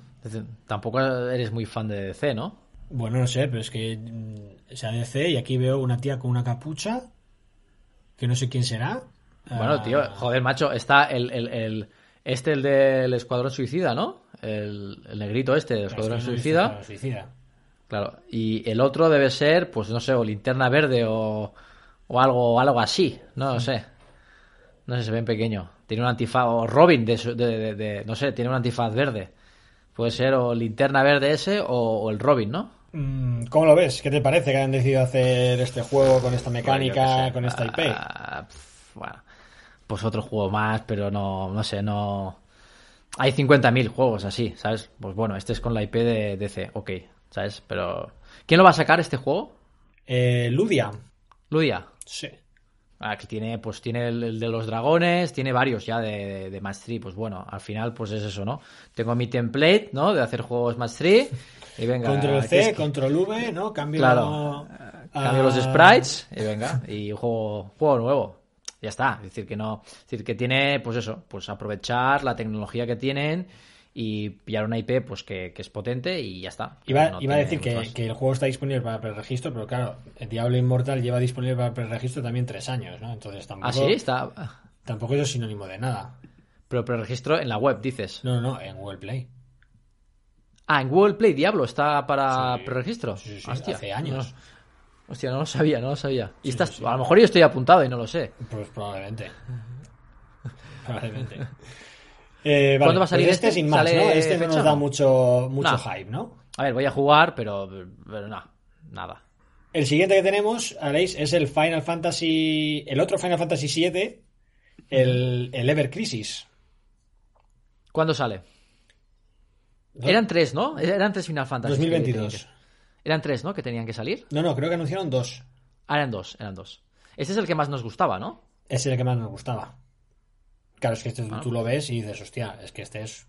Tampoco eres muy fan de DC, ¿no? Bueno, no sé, pero es que mm, sea DC y aquí veo una tía con una capucha que no sé quién será. Bueno, Ah, tío, joder, macho, está el, el, el- este, el del Escuadrón Suicida, ¿no? El, el negrito este del Escuadrón Suicida. Suicida. Claro, y el otro debe ser, pues no sé, o linterna verde o, o algo, algo así, no lo sé. No sé, se ve en pequeño. Tiene un antifaz, o Robin, de, de- de- de- no sé, tiene un antifaz verde. Puede ser o linterna verde ese o, o el Robin, ¿no? Mm, ¿Cómo lo ves? ¿Qué te parece que hayan decidido hacer este juego con esta mecánica, con esta IP? Ah, pf, bueno, pues otro juego más, pero no, no sé, no... Hay 50.000 juegos así, ¿sabes? Pues bueno, este es con la IP de DC, ok, ¿sabes? Pero... ¿Quién lo va a sacar este juego? Eh, Ludia. Ludia. Sí. Aquí tiene, pues tiene el, el de los dragones, tiene varios ya de, de, de Match 3. Pues bueno, al final, pues es eso, ¿no? Tengo mi template, ¿no? De hacer juegos Match 3. Y venga, Control ¿qué C, es? control V, ¿no? Cambio, Claro. Cambio los sprites y venga, y juego, juego nuevo. Ya está. Es decir, que no. Es decir, que tiene, pues eso, pues aprovechar la tecnología que tienen y pillar una IP, pues que, que es potente y ya está. Iba, No iba a decir que, que el juego está disponible para preregistro, pero claro, el Diablo Immortal lleva disponible para preregistro también tres años, ¿no? Entonces tampoco, Ah, sí, está. tampoco eso es sinónimo de nada. Pero preregistro en la web, dices. No, no, no, en Google Play. Ah, en Google Play Diablo está para Sí. preregistro. Sí, sí, Hostia, hace años. no- hostia, no lo sabía, no lo sabía. Y Sí, estás, sí, a lo mejor yo estoy apuntado y no lo sé. Pues probablemente. *laughs* probablemente. Eh, vale, ¿Cuándo va a salir pues este? este? sin más, ¿Sale ¿no? Este no nos da mucho, mucho hype, ¿no? A ver, voy a jugar, pero, pero no, nada. El siguiente que tenemos, Aleix, es el Final Fantasy. El otro Final Fantasy VII, el, el Ever Crisis. ¿Cuándo sale? Eran tres, ¿no? Eran tres Final Fantasy. 2022. Eran tres, ¿no? Que tenían que salir. No, no, creo que anunciaron dos. Ah, eran dos, eran dos. Este es el que más nos gustaba, ¿no? Ese es el que más nos gustaba. Claro, es que este, Ah. tú lo ves y dices, hostia, es que este es.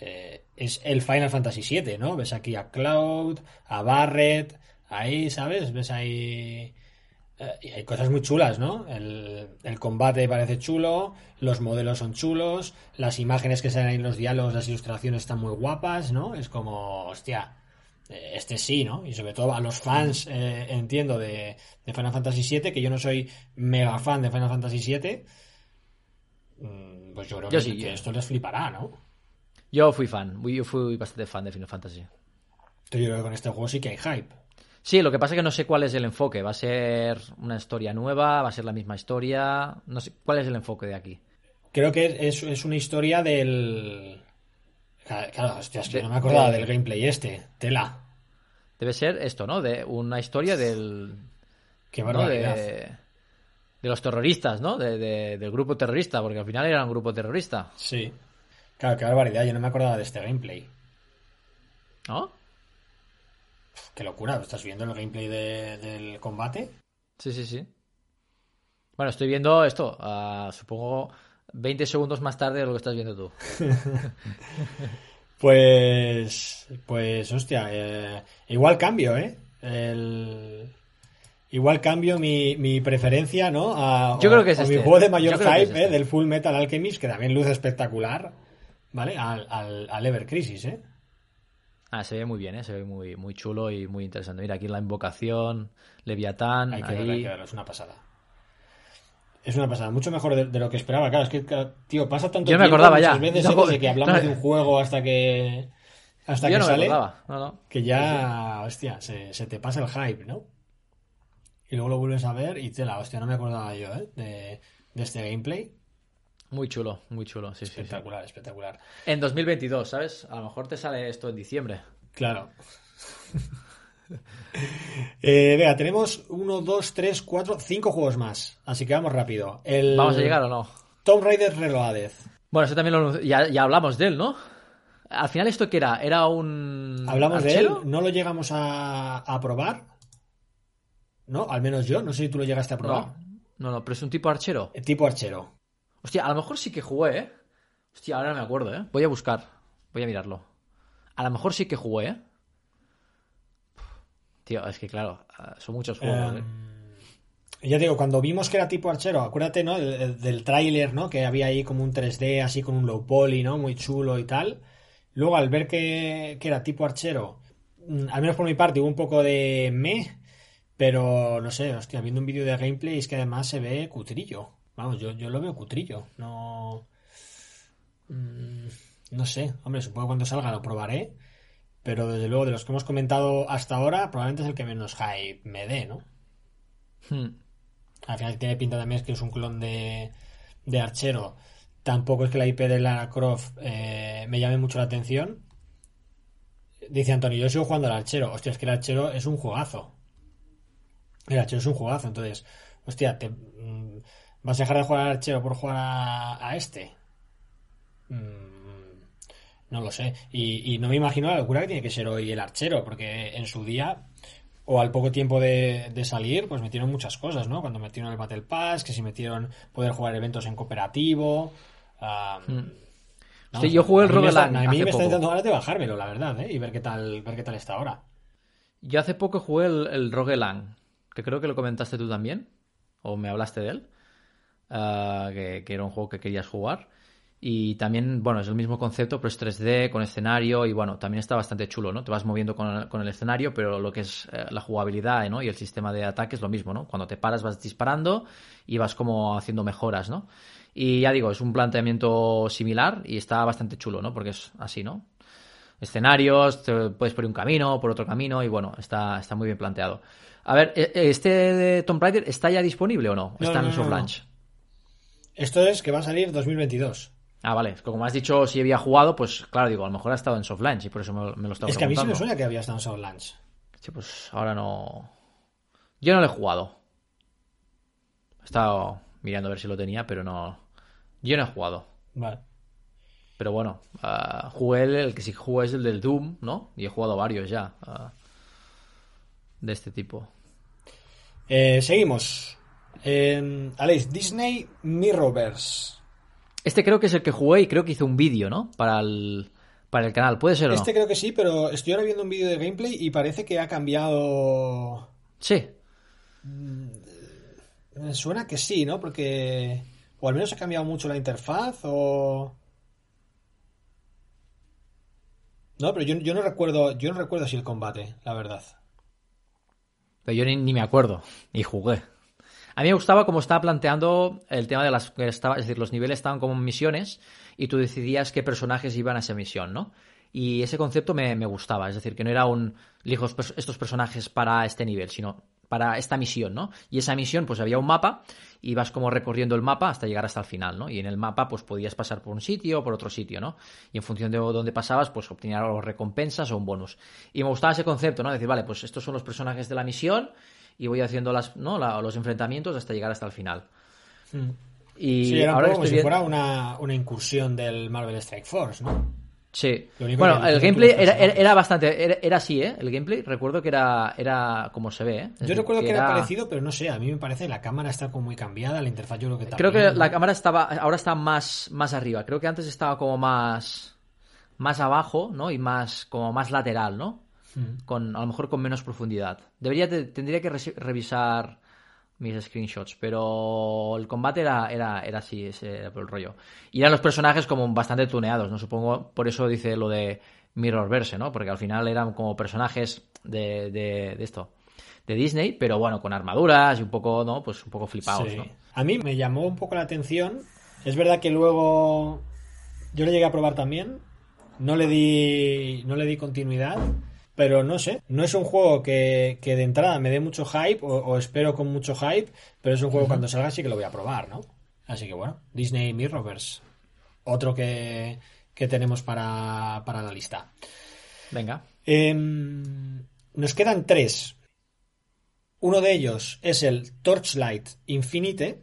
eh, es el Final Fantasy VII, ¿no? Ves aquí a Cloud, a Barret, ahí, ¿sabes? Ves ahí. eh, y hay cosas muy chulas, ¿no? El, el combate parece chulo, los modelos son chulos, las imágenes que salen ahí en los diálogos, las ilustraciones están muy guapas, ¿no? Es como, hostia, este sí, ¿no? Y sobre todo a los fans, eh, entiendo, de, de Final Fantasy VII, que yo no soy mega fan de Final Fantasy VII, mm, pues yo creo Yo que, sí, que yo. esto les flipará, ¿no? Yo fui fan, yo fui bastante fan de Final Fantasy. Entonces yo creo que con este juego sí que hay hype. Sí, lo que pasa es que no sé cuál es el enfoque. ¿Va a ser una historia nueva? ¿Va a ser la misma historia? No sé cuál es el enfoque de aquí. Creo que es, es una historia del... Claro, hostia, es que De- no me acordaba de- del gameplay este. Tela. Debe ser esto, ¿no? De una historia del. Qué ¿no? barbaridad. De, de los terroristas, ¿no? De- de- del grupo terrorista, porque al final era un grupo terrorista, Sí. Claro, qué barbaridad. Yo no me acordaba de este gameplay. ¿no? Qué locura. ¿Estás viendo el gameplay de- del combate? Sí, sí, sí. Bueno, estoy viendo esto, ah, supongo 20 segundos más tarde de lo que estás viendo tú. *laughs* Pues, pues, hostia, eh, igual cambio, ¿eh? El- igual cambio mi, mi preferencia, ¿no? A, Yo o- creo que es mi este. juego de mayor hype, es ¿eh? este. Del Full Metal Alchemist, que también luce espectacular, ¿vale? Al, al, al Ever Crisis, ¿eh? Ah, se ve muy bien, ¿eh? Se ve muy, muy chulo y muy interesante. Mira, aquí la invocación, Leviatán, Hay que verlo, hay ahí... que verlo, es una pasada. Es una pasada, mucho mejor de, de lo que esperaba. Claro, es que, tío, pasa tanto Yo no me tiempo acordaba muchas ya. veces *laughs* No, desde que hablamos no. de un juego hasta que hasta Yo que no sale. no, no. que ya, hostia, se, se te pasa el hype, ¿no? Y luego lo vuelves a ver y tela, hostia, no me acordaba yo, ¿eh? De, de este gameplay. Muy chulo, muy chulo, sí, sí, sí. Espectacular, espectacular. En 2022, ¿sabes? A lo mejor te sale esto en diciembre. Claro. *laughs* *laughs* eh, venga, tenemos uno, dos, tres, cuatro, cinco juegos más. Así que vamos rápido. El ¿Vamos a llegar o no? Tomb Raider Reloaded. Bueno, eso también lo... Ya, ya hablamos de él, ¿no? Al final, ¿esto qué era? ¿Era un... Hablamos de él, no lo llegamos a, a probar. ¿No? Al menos yo, no sé si tú lo llegaste a probar. No, no, no, pero es un tipo archero. Eh, Tipo archero. Hostia, a lo mejor sí que jugué, ¿eh? Hostia, ahora no me acuerdo, ¿eh? Voy a buscar. Voy a mirarlo. A lo mejor sí que jugué, ¿eh? Tío, es que claro, son muchos juegos. ¿eh? Em, ya digo, cuando vimos que era tipo archero, acuérdate, ¿no? del tráiler, ¿no? Que había ahí como un 3D así con un low poly, ¿no? Muy chulo y tal. Luego, al ver que, que era tipo archero, mm, al menos por mi parte, hubo un poco de me, pero no sé, hostia, viendo un vídeo de gameplay es que además se ve cutrillo. Vamos, yo, yo lo veo cutrillo. No. Mm, no sé, hombre, supongo que cuando salga lo probaré. Pero desde luego, de los que hemos comentado hasta ahora, probablemente es el que menos hype me dé, ¿no? Hmm. Al final tiene pinta también que es un clon de, de Archero. Tampoco es que la IP de Lara Croft eh, me llame mucho la atención. Dice Antonio, yo sigo jugando al Archero. Hostia, es que el Archero es un juegazo. El Archero es un jugazo. Entonces, hostia, te, mm, ¿vas a dejar de jugar al Archero por jugar a, este? Mm, no lo sé. Y, no me imagino la locura que tiene que ser hoy el archero, porque en su día, o al poco tiempo de, salir, pues metieron muchas cosas, ¿no? Cuando metieron el Battle Pass, que si metieron poder jugar eventos en cooperativo. sí, yo jugué el Rogueland. A mí me está intentando ganas de bajármelo, la verdad, ¿eh? Y ver qué tal, ver qué tal está ahora. Yo hace poco jugué el, el Rogueland, que creo que lo comentaste tú también, o me hablaste de él, ah, que, que, era un juego que querías jugar. Y también, bueno, es el mismo concepto, pero es 3D, con escenario, y bueno, también está bastante chulo, ¿no? Te vas moviendo con el, con el escenario, pero lo que es eh, la jugabilidad, ¿no? Y el sistema de ataque es lo mismo, ¿no? Cuando te paras vas disparando y vas como haciendo mejoras, ¿no? Y ya digo, es un planteamiento similar y está bastante chulo, ¿no? Porque es así, ¿no? Escenarios, te puedes por un camino, por otro camino, y bueno, está, está muy bien planteado. A ver, ¿e, ¿este de Tomb Raider está ya disponible o no? está en soft launch. Esto es que va a salir 2022. Ah, vale. Como has dicho, si había jugado, pues claro, digo, a lo mejor ha estado en soft launch y por eso me, lo estaba Es que a mí sí me suena que había estado en soft launch. Sí, pues ahora no. Yo no lo he jugado. He estado mirando a ver si lo tenía, pero no. Yo no he jugado. Vale. Pero bueno, uh, jugué el, el, que sí jugué es el del Doom, ¿no? Y he jugado varios ya. Uh, de este tipo. Eh, seguimos. Eh, Alex, Disney Mirrorverse. Este creo que es el que jugué y creo que hizo un vídeo, ¿no? Para el, para el canal. ¿Puede ser o no? Este creo que sí, pero estoy ahora viendo un vídeo de gameplay y parece que ha cambiado. Sí. Mm, me suena que sí, ¿no? Porque. O al menos ha cambiado mucho la interfaz o. No, pero yo, no recuerdo. Yo no recuerdo así el combate, la verdad. Pero yo ni, ni me acuerdo. Y jugué. A mí me gustaba cómo estaba planteando el tema de las... Estaba, es decir, los niveles estaban como misiones y tú decidías qué personajes iban a esa misión, ¿no? Y ese concepto me, gustaba, es decir, que no era un... Elijo estos personajes para este nivel, sino para esta misión, ¿no? Y esa misión, pues había un mapa y vas como recorriendo el mapa hasta llegar hasta el final, ¿no? Y en el mapa, pues podías pasar por un sitio o por otro sitio, ¿no? Y en función de dónde pasabas, pues obtenías recompensas o un bonus. Y me gustaba ese concepto, ¿no? decir, vale, pues estos son los personajes de la misión y voy haciendo las, ¿no? los enfrentamientos hasta llegar hasta el final. Hmm. Y sí, era ahora como si fuera una, incursión del Marvel Strike Force, ¿no? Sí. Bueno, el gameplay era, bastante. Era, así, ¿eh? El gameplay, recuerdo que era, era como se ve, ¿eh? yo recuerdo que, era... parecido, pero no sé. A mí me parece la cámara está como muy cambiada, la interfaz yo creo que Creo que la cámara estaba. Ahora está más, más arriba. Creo que antes estaba como más. Más abajo, ¿no? Y más. Como más lateral, ¿no? Con a lo mejor con menos profundidad. Debería tendría que revisar mis screenshots, pero el combate era, era, era así, ese era el rollo. Y eran los personajes como bastante tuneados, ¿no? Supongo, por eso dice lo de Mirrorverse, ¿no? Porque al final eran como personajes de, de, esto, de Disney, pero bueno, con armaduras y un poco, ¿no? Pues un poco flipados, A mí me llamó un poco la atención. Es verdad que luego yo le llegué a probar también. No le di, no le di continuidad. Pero no sé, no es un juego que, de entrada me dé mucho hype o, espero con mucho hype, pero es un juego cuando salga sí que lo voy a probar, ¿no? Así que bueno, Disney Mirrorverse. Otro que, tenemos para, la lista. Venga. Em, nos quedan tres. Uno de ellos es el Torchlight Infinite.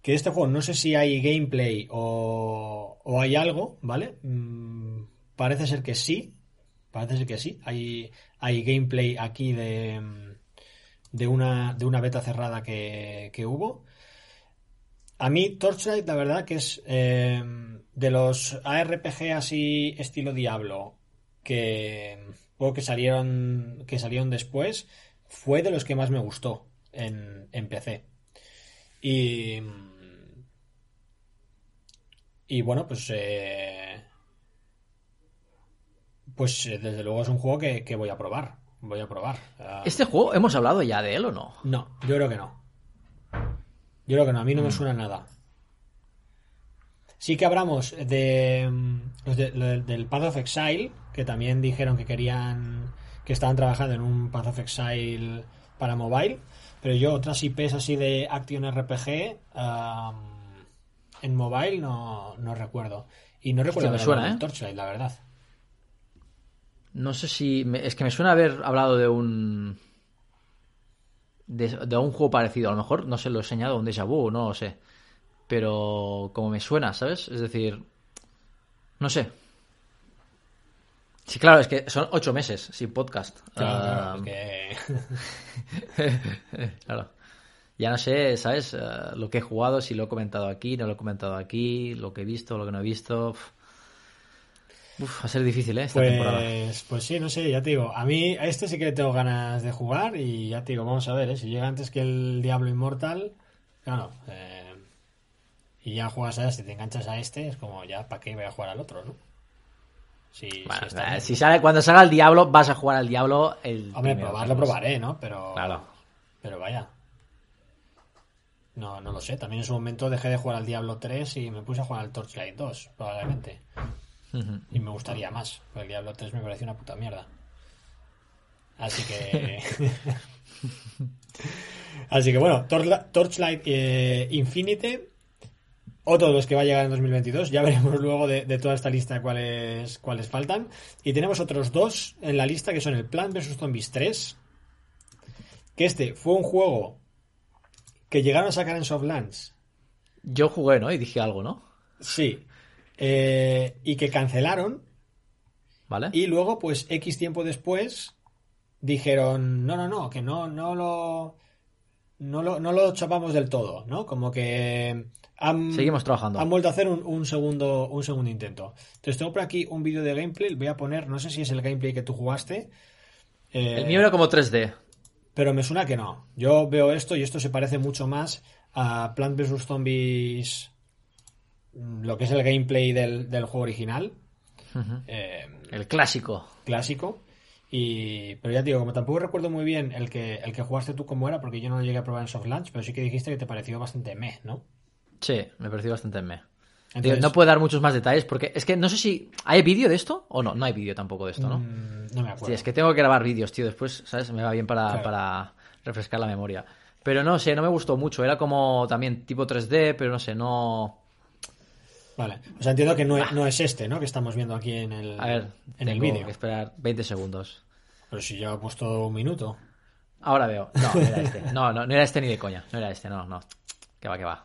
Que este juego no sé si hay gameplay o, o hay algo, ¿vale? Mm, parece ser que sí. Parece que sí. Hay, hay gameplay aquí de, de, una, de una beta cerrada que, hubo. A mí, Torchlight, la verdad que es eh, de los ARPG así estilo Diablo que, juego que salieron, que salieron después, fue de los que más me gustó en, en PC. Y. Y bueno, pues. eh, pues eh, desde luego es un juego que, que voy a probar. Voy a probar. Ah, ¿Este juego hemos hablado ya de él o no? No, yo creo que no. Yo creo que no, a mí Mm. no me suena nada. Sí que hablamos de, mm, de- del- Path of Exile, que también dijeron que querían, que estaban trabajando en un Path of Exile para mobile, pero yo otras IPs así de Action RPG en mobile no, no recuerdo. Y no recuerdo me haber suena, ¿eh? Torchlight, la verdad. No sé si. me- es que me suena haber hablado de un. De, de un juego parecido. A lo mejor, no sé, lo he enseñado, un déjà vu, no lo sé. Pero como me suena, ¿sabes? Es decir. No sé. Sí, claro, es que son ocho meses sin podcast. Claro, claro, Ah, es que- *laughs* claro. Ya no sé, ¿sabes? Eh, lo que he jugado, si lo he comentado aquí, no lo he comentado aquí, lo que he visto, lo que no he visto. Uf, va a ser difícil, ¿eh? Esta temporada. Pues, pues sí, no sé, ya te digo. A mí, a este sí que le tengo ganas de jugar y ya te digo, vamos a ver, ¿eh? si llega antes que el Diablo Inmortal, claro, eh, y ya juegas a este, te enganchas a este, es como ya, ¿para qué voy a jugar al otro, no? Bueno, está si sale, cuando salga el Diablo, vas a jugar al Diablo el. Hombre, probarlo probaré, ¿no? Pero, Claro. pero vaya. No, no lo sé. También en su momento dejé de jugar al Diablo 3 y me puse a jugar al Torchlight 2, probablemente. Y me gustaría más, porque el Diablo 3 me pareció una puta mierda. Así que. *laughs* Así que bueno, Torchlight eh, Infinite. Otro de los que va a llegar en 2022. Ya veremos *laughs* luego de, de toda esta lista cuáles, cuáles faltan. Y tenemos otros dos en la lista que son el Plan vs Zombies 3. Que este fue un juego que llegaron a sacar en Softlands. Yo jugué, ¿no? Y dije algo, ¿no? Sí. Eh, y que cancelaron ¿Vale? Y luego, pues, X tiempo después, dijeron, no, no, no, que no, no lo, no lo, no lo chapamos del todo, ¿no? Como que han, Seguimos trabajando. han vuelto a hacer un, un segundo, un segundo intento. Entonces tengo por aquí un vídeo de gameplay, voy a poner, no sé si es el gameplay que tú jugaste. eh, El mío era como 3D. pero me suena que no. Yo veo esto y esto se parece mucho más a Plant vs. Zombies, lo que es el gameplay del, del juego original. Eh, El clásico. clásico. Y, pero ya te digo, como tampoco recuerdo muy bien el que, el que jugaste tú cómo era, porque yo no lo llegué a probar en Soft Launch, pero sí que dijiste que te pareció bastante meh, ¿no? Sí, me pareció bastante me. Entonces- no puedo dar muchos más detalles porque es que no sé si. ¿Hay vídeo de esto? O no, no hay vídeo tampoco de esto, ¿no? Mm, no me acuerdo. Sí, es que tengo que grabar vídeos, tío. Después, ¿sabes? Me va bien para, Claro. para refrescar la memoria. Pero no sé, no me gustó mucho. Era como también tipo 3D, pero no sé, no. Vale. O sea, entiendo que no, es- no es este, ¿no? Que estamos viendo aquí en el, A ver, en el tengo vídeo. que esperar 20 segundos. Pero si yo he puesto un minuto. Ahora veo. No, no era este. No, no, no era este ni de coña. No era este, no, no. Que va, que va.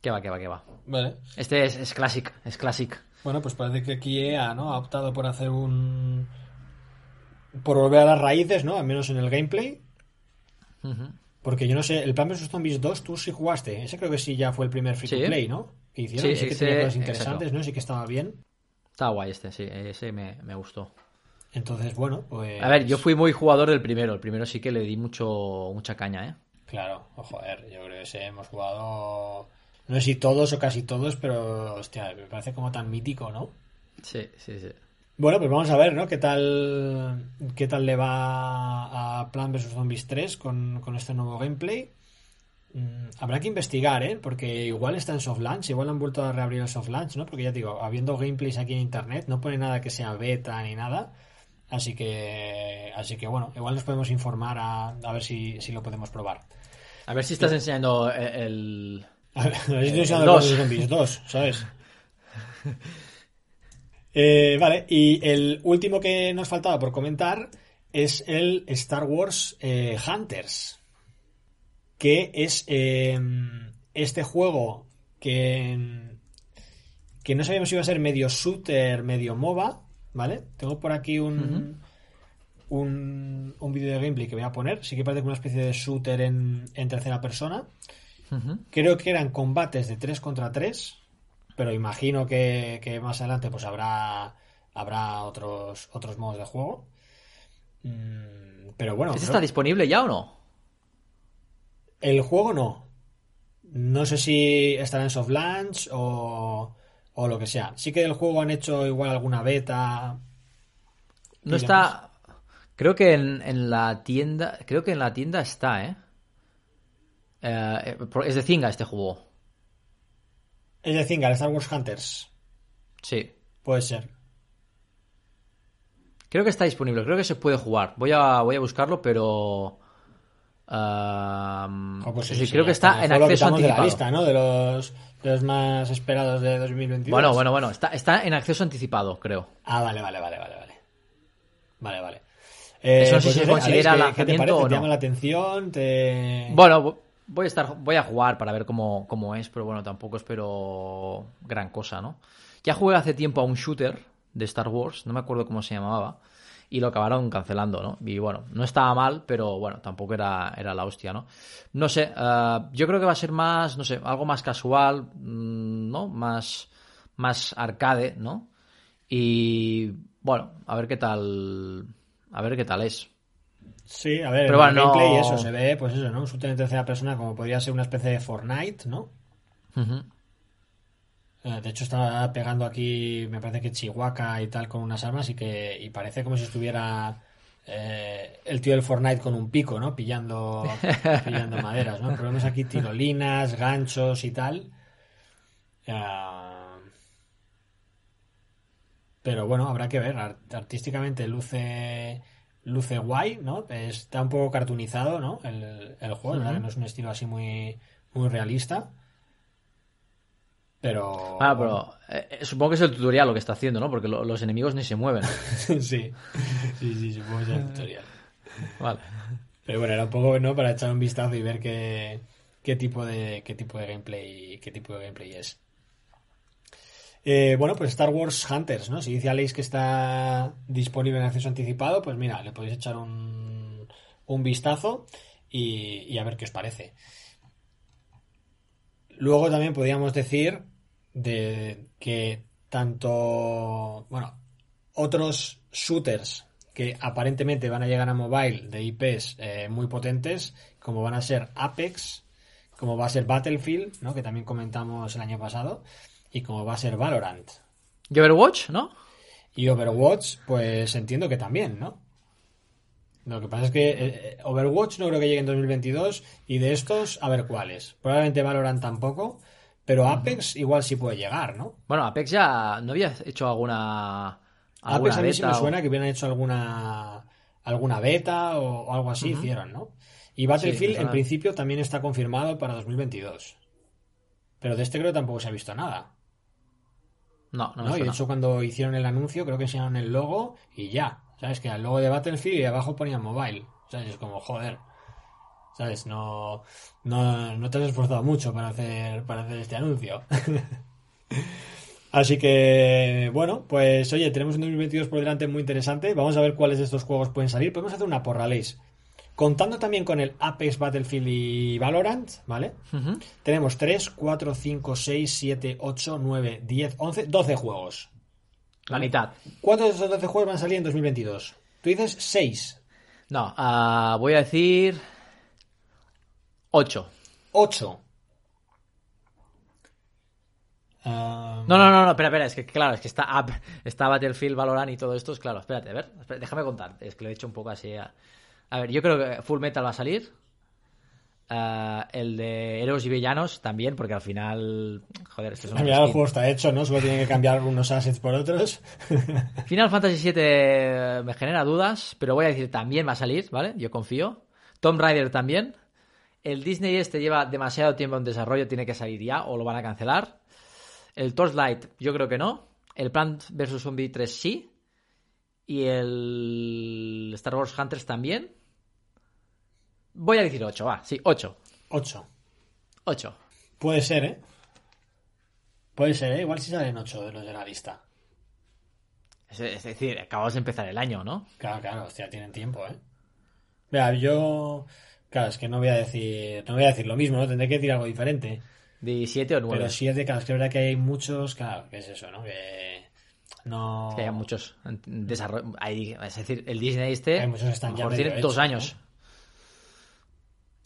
Que va, que va, que va. Vale. Este es, es Classic, es Classic. Bueno, pues parece que aquí EA, ¿no? Ha optado por hacer un... Por volver a las raíces, ¿no? Al menos en el gameplay. Porque yo no sé, el Plan vs Zombies 2 tú sí jugaste. Ese creo que sí ya fue el primer free to Sí. play, ¿no? Que hicieron. Sí, Sí, que tenía cosas interesantes, exacto. ¿no? Sí que estaba bien. Está guay este, sí. Ese me, me gustó. Entonces, bueno, pues. A ver, yo fui muy jugador del primero. El primero sí que le di mucho mucha caña, ¿eh? Claro, oh, joder, yo creo que ese hemos jugado. No sé si todos o casi todos, pero hostia, me parece como tan mítico, ¿no? Sí, sí, sí. Bueno, pues vamos a ver, ¿no? ¿Qué tal, qué tal le va a Plan vs Zombies 3 con, con este nuevo gameplay? Mm, habrá que investigar, ¿eh? Porque igual está en soft launch, igual han vuelto a reabrir el soft launch, ¿no? Porque ya te digo, habiendo gameplays aquí en internet, no pone nada que sea beta ni nada. Así que, así que bueno, igual nos podemos informar a, a ver si, si lo podemos probar. A ver si estás enseñando el... el- A ver, si estoy usando El el Zombies 2, ¿sabes? *laughs* Eh, vale, y el último que nos faltaba por comentar es el Star Wars eh, Hunters, que es eh, este juego que, que no sabíamos si iba a ser medio shooter, medio MOBA, ¿vale? Tengo por aquí un, un, un vídeo de gameplay que voy a poner, sí que parece como una especie de shooter en, en tercera persona. Creo que eran combates de 3 contra 3, pero imagino que, que más adelante pues habrá habrá otros otros modos de juego. Mm, pero bueno. ¿Este creo- está disponible ya o no? El juego no. No sé si estará en soft launch o, o lo que sea. Sí que del juego han hecho igual alguna beta. No está. Creo que en, en la tienda. Creo que en la tienda está, ¿eh? Eh, es de Zynga este juego. Es de Zynga, el Star Wars Hunters. Sí. Puede ser. Creo que está disponible, creo que se puede jugar. Voy a, voy a buscarlo, pero. Ah, pues es sí, creo que está en acceso de la anticipado. lista, ¿no? De los, de los más esperados de 2022. Bueno, bueno, bueno. Está, está en acceso anticipado, creo. Ah, vale, vale, vale, vale, vale. Vale, vale. Eh, Eso no sé si se Alex, considera ¿qué- ¿qué, te lanzamiento parece? o ¿Te llama la atención? ¿Te... Bueno, vo- voy a estar, voy a jugar para ver cómo, cómo es, pero bueno, tampoco espero gran cosa, ¿no? Ya jugué hace tiempo a un shooter de Star Wars, no me acuerdo cómo se llamaba, y lo acabaron cancelando, ¿no? Y bueno, no estaba mal, pero bueno, tampoco era, era la hostia, ¿no? No sé, eh, yo creo que va a ser más, no sé, algo más casual, mm, ¿no? Más, más arcade, ¿no? Y bueno, a ver qué tal, a ver qué tal es. Sí, a ver, Pero el bueno, gameplay no- eso se ve, pues eso, ¿no? Un shooter en tercera persona como podría ser una especie de Fortnite, ¿no? Ujú. Eh, De hecho, está pegando aquí, me parece que Chihuahua y tal, con unas armas y que y parece como si estuviera eh, el tío del Fortnite con un pico, ¿no? Pillando, *laughs* pillando maderas, ¿no? Pero vemos aquí tirolinas, ganchos y tal. Ah, pero bueno, habrá que ver. Art- artísticamente luce luce guay, ¿no? Está un poco cartoonizado, ¿no? El, el juego. Que no es un estilo así muy, muy realista. Pero. Ah, pero eh, eh, supongo que es el tutorial lo que está haciendo, ¿no? Porque lo- los enemigos ni se mueven. *laughs* sí, sí, sí, supongo que es el tutorial. Vale. Pero bueno, era un poco, ¿no? Para echar un vistazo y ver qué, qué tipo de qué tipo de gameplay qué tipo de gameplay es. Eh, bueno, pues Star Wars Hunters, ¿no? Si dice Alex que está disponible en acceso anticipado, pues mira, le podéis echar un, un vistazo y, y a ver qué os parece. Luego también podríamos decir de que tanto, bueno, otros shooters que aparentemente van a llegar a mobile de IPs eh, muy potentes, como van a ser Apex, como va a ser Battlefield, ¿no? que también comentamos el año pasado, y como va a ser Valorant. ¿Y Overwatch, no? Y Overwatch, pues entiendo que también, ¿no? Lo que pasa es que eh, Overwatch no creo que llegue en 2022 y de estos, a ver cuáles. Probablemente Valorant tampoco, pero Apex igual sí puede llegar, ¿no? Bueno, Apex ya no había hecho alguna. alguna Apex a mí sí me beta o- suena que hubieran hecho alguna alguna beta o, algo así, hicieron, ¿no? Y Battlefield en principio también está confirmado para 2022. Pero de este creo que tampoco se ha visto nada. No, no me ¿no? Y de hecho cuando hicieron el anuncio creo que enseñaron el logo y ya. ¿Sabes? Que el logo de Battlefield y abajo ponían mobile. ¿Sabes? Es como, joder. ¿Sabes? No, no, no te has esforzado mucho para hacer, para hacer este anuncio. *laughs* Así que, bueno, pues oye, tenemos un 2022 por delante muy interesante. Vamos a ver cuáles de estos juegos pueden salir. Podemos hacer una porra, Leis. Contando también con el Apex, Battlefield y Valorant, ¿vale? Ujú. Tenemos 3, 4, 5, 6, 7, 8, 9, 10, 11, 12 juegos. La mitad. ¿Cuántos de esos 12 juegos van a salir en 2022? Tú dices 6, No, ah, voy a decir. 8. 8. Ah, No, no, no, no, espera, espera, es que claro, es que está Up, está Battlefield, Valorant y todo esto, es claro, espérate, a ver, déjame contar, es que lo he hecho un poco así. A, a ver, yo creo que Full Metal va a salir. Ah, el de Héroes y Villanos también, porque al final. Joder, es que son al final el juego está hecho, ¿no? Solo tienen que cambiar unos assets por otros. *laughs* Final Fantasy VII me genera dudas, pero voy a decir también va a salir, ¿vale? Yo confío. Tomb Raider también. El Disney este lleva demasiado tiempo en desarrollo, tiene que salir ya o lo van a cancelar. El Torchlight yo creo que no. El Plant vs. Zombie 3 sí. Y el Star Wars Hunters también. Voy a decir 8, va, sí, 8. 8. 8. Puede ser, ¿eh? Puede ser, ¿eh? Igual si salen 8 de los de la lista. Es, es decir, acabamos de empezar el año, ¿no? Claro, claro, hostia, tienen tiempo, ¿eh? Mira, yo... Claro, es que no voy a decir... No voy a decir lo mismo, ¿no? Tendré que decir algo diferente. 17 o 9. Pero sí es de claro, es que es verdad que hay muchos, claro, que es eso, ¿no? Que No... Es que hay muchos desarrollos. Es decir, el Disney este. Hay muchos están ya tiene dos años.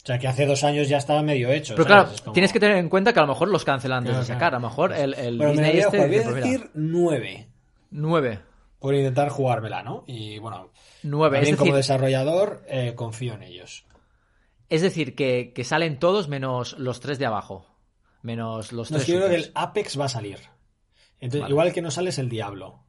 O sea, que hace dos años ya estaba medio hecho. Pero ¿sabes? claro, Es como- tienes que tener en cuenta que a lo mejor los cancelan antes Claro, de sacar. A lo mejor el, el Bueno, me Disney a, este. voy a decir nueve. nueve. Por intentar jugármela, ¿no? Y bueno, Nueve. Es también como decir, desarrollador eh, confío en ellos. Es decir que, que salen todos menos los tres de abajo. Menos los No, tres. es que yo creo que el. Apex va a salir. Entonces, Vale. igual que no sale es el Diablo.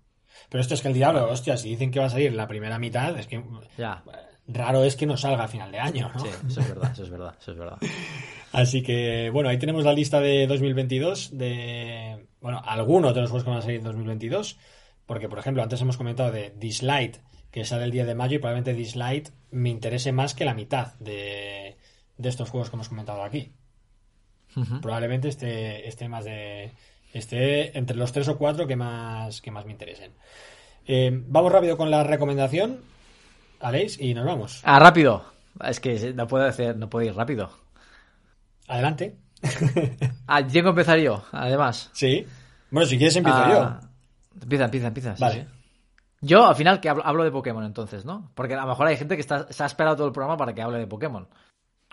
Pero esto es que el Diablo, hostia, si dicen que va a salir en la primera mitad, es que Ya. raro es que no salga a final de año, ¿no? Sí, eso es verdad, eso es verdad, eso es verdad. *laughs* Así que, bueno, ahí tenemos la lista de 2022 de, bueno, algunos de los juegos que van a salir en 2022. Porque, por ejemplo, antes hemos comentado de Dislight, que sale el 10 de mayo y probablemente Dislight me interese más que la mitad de, de estos juegos que hemos comentado aquí. Probablemente esté, esté más de. esté entre los tres o cuatro que más, que más me interesen. Eh, vamos rápido con la recomendación, Aleix, y nos vamos. Ah, rápido. Es que no puedo hacer, no puedo ir rápido. Adelante. *laughs* Ah, tengo que empezar yo, además. sí. Bueno, si quieres empiezo Ah, Empieza, empieza, empieza. sí, Vale. sí. Yo, al final, que hablo, hablo de Pokémon entonces, ¿no? Porque a lo mejor hay gente que está, se ha esperado todo el programa para que hable de Pokémon.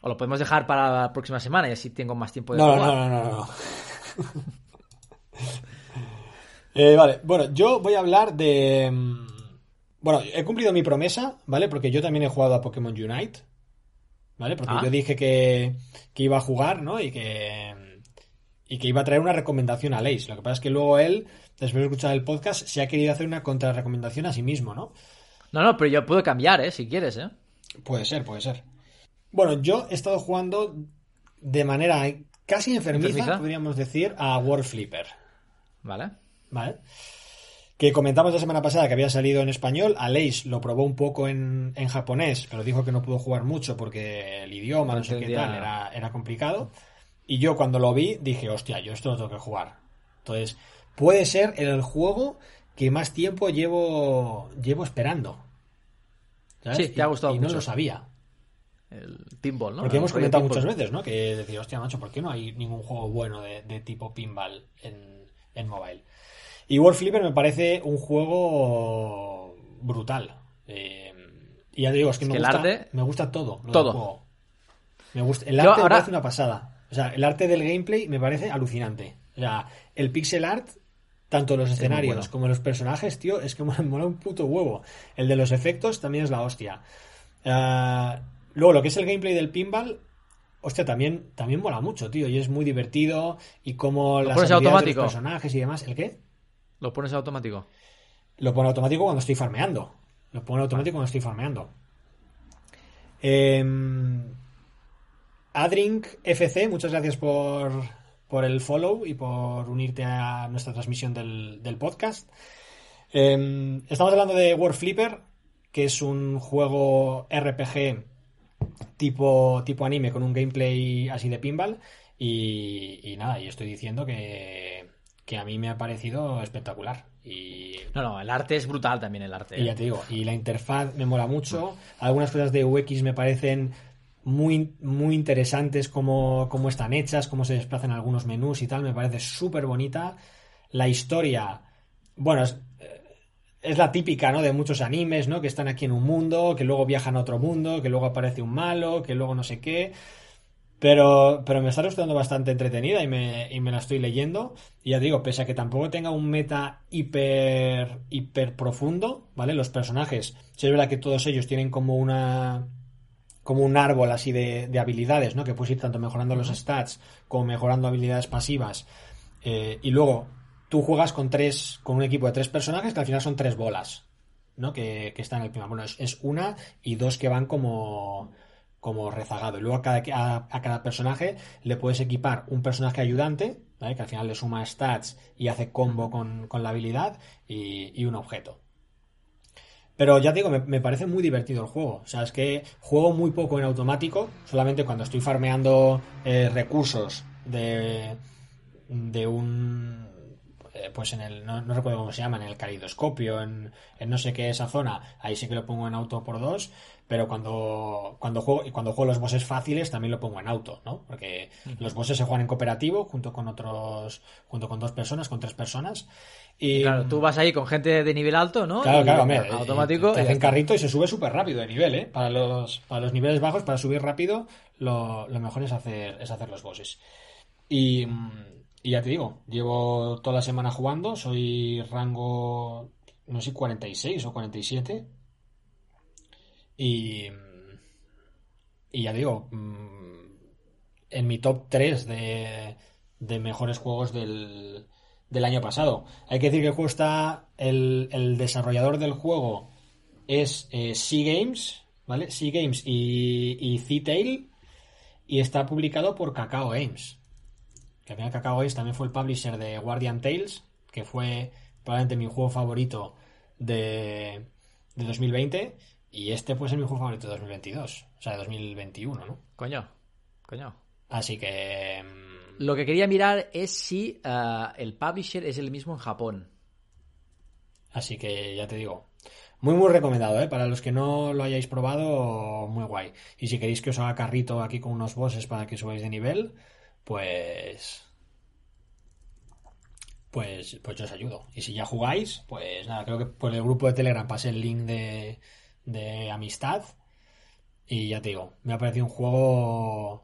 O lo podemos dejar para la próxima semana y así tengo más tiempo de No, jugar. no, no, no. no. *laughs* Eh, vale, bueno, yo voy a hablar de. mm, Bueno, he cumplido mi promesa, ¿vale? Porque yo también he jugado a Pokémon Unite. ¿Vale? Porque Ah. yo dije que, que iba a jugar, ¿no? Y que. Y que iba a traer una recomendación a Leis. Lo que pasa es que luego él, después de escuchar el podcast, se ha querido hacer una contrarrecomendación a sí mismo, ¿no? No, no, pero yo puedo cambiar, ¿eh? Si quieres, ¿eh? Puede ser, puede ser. Bueno, yo he estado jugando de manera casi enfermiza, ¿Enfermiza? podríamos decir, a World Flipper. Vale. ¿Vale? Que comentamos la semana pasada que había salido en español. Aleix lo probó un poco en, en japonés, pero dijo que no pudo jugar mucho porque el idioma, No no sé qué tal, era, era complicado. Y yo cuando lo vi dije, hostia, yo esto lo tengo que jugar. Entonces, puede ser el juego que más tiempo llevo, llevo esperando. ¿Sabes? Sí, te ha Y- gustado y no mucho. lo sabía. El pinball, ¿no? Porque El hemos comentado muchas veces, ¿no? Que decía, hostia, macho, ¿por qué no hay ningún juego bueno de, de tipo pinball en, en mobile? Y World Flipper me parece un juego brutal. Eh, y ya te digo, es que, Es me, que gusta, arte- me gusta todo. lo Todo. del juego. Me gusta, el arte me ahora- parece una pasada. O sea, el arte del gameplay me parece alucinante. O sea, el pixel art, tanto los escenarios bueno. como los personajes, tío, es que *laughs* me mola un puto huevo. El de los efectos también es la hostia. Ah, luego, lo que es el gameplay del pinball, hostia, también, también mola mucho, tío. Y es muy divertido. Y como las pones de automático? los personajes y demás. ¿El qué? ¿Lo pones automático? Lo pone automático cuando estoy farmeando. Lo pone automático cuando estoy farmeando. Em, Adrink FC, muchas gracias por, por el follow y por unirte a nuestra transmisión del, del podcast. Em, estamos hablando de World Flipper, que es un juego RPG tipo, tipo anime con un gameplay así de pinball. Y, y nada, y estoy diciendo que, que a mí me ha parecido espectacular. Y No, no, el arte es brutal también, el arte. y ya te digo, y la interfaz me mola mucho. Algunas cosas de UX me parecen muy, muy interesantes cómo, cómo están hechas, cómo se desplazan algunos menús y tal. Me parece súper bonita. La historia, bueno, es, eh, es la típica, ¿no? De muchos animes, ¿no? Que están aquí en un mundo, que luego viajan a otro mundo, que luego aparece un malo, que luego no sé qué. Pero, pero me está resultando bastante entretenida y me, y me la estoy leyendo. Y ya digo, pese a que tampoco tenga un meta hiper, hiper profundo, ¿vale? Los personajes, si es verdad que todos ellos tienen como una como un árbol así de, de habilidades, ¿no? Que puedes ir tanto mejorando los stats como mejorando habilidades pasivas. Eh, y luego tú juegas con tres, con un equipo de tres personajes que al final son tres bolas, ¿no? Que, que están en el primer. Bueno, es, es una y dos que van como, como rezagado. Y luego a cada, a, a cada personaje le puedes equipar un personaje ayudante, ¿vale? Que al final le suma stats y hace combo con, con la habilidad y, y un objeto. Pero ya te digo, me, me parece muy divertido el juego. O sea, es que juego muy poco en automático, solamente cuando estoy farmeando eh, recursos de, de un eh, pues en el, no, recuerdo cómo se llama, en el calidoscopio, en, en, no sé qué esa zona, ahí sí que lo pongo en auto por dos, pero cuando, cuando juego, y cuando juego los bosses fáciles también lo pongo en auto, ¿no? Porque los bosses se juegan en cooperativo, junto con otros, junto con dos personas, con tres personas. Y, claro, tú vas ahí con gente de nivel alto, ¿no? Claro, claro, hombre, automático. Te, hacen carrito y se sube súper rápido de nivel, ¿eh? Para los, para los niveles bajos, para subir rápido, lo, lo mejor es hacer, es hacer los bosses. Y, y ya te digo, llevo toda la semana jugando, soy rango, no sé, 46 o 47. Y, y ya digo, mm, en mi top 3 de, mejores juegos del, año pasado. Hay que decir que el juego está, el, desarrollador del juego es eh, Sea Games, ¿vale? Sea Games y, y C-Tail, y está publicado por Cacao Games. Que al final Cacao Games también fue el publisher de Guardian Tales, que fue probablemente mi juego favorito de, de 2020, y este pues es mi juego favorito de 2022, o sea, de 2021, ¿no? Coño, coño. Así que... Mm, Lo que quería mirar es si eh, el publisher es el mismo en Japón. Así que ya te digo, muy, muy recomendado, ¿eh? Para los que no lo hayáis probado, muy guay. Y si queréis que os haga carrito aquí con unos bosses para que subáis de nivel, pues... Pues, pues yo os ayudo. Y si ya jugáis, pues nada, creo que por el grupo de Telegram pasé el link de, de amistad. Y ya te digo, me ha parecido un juego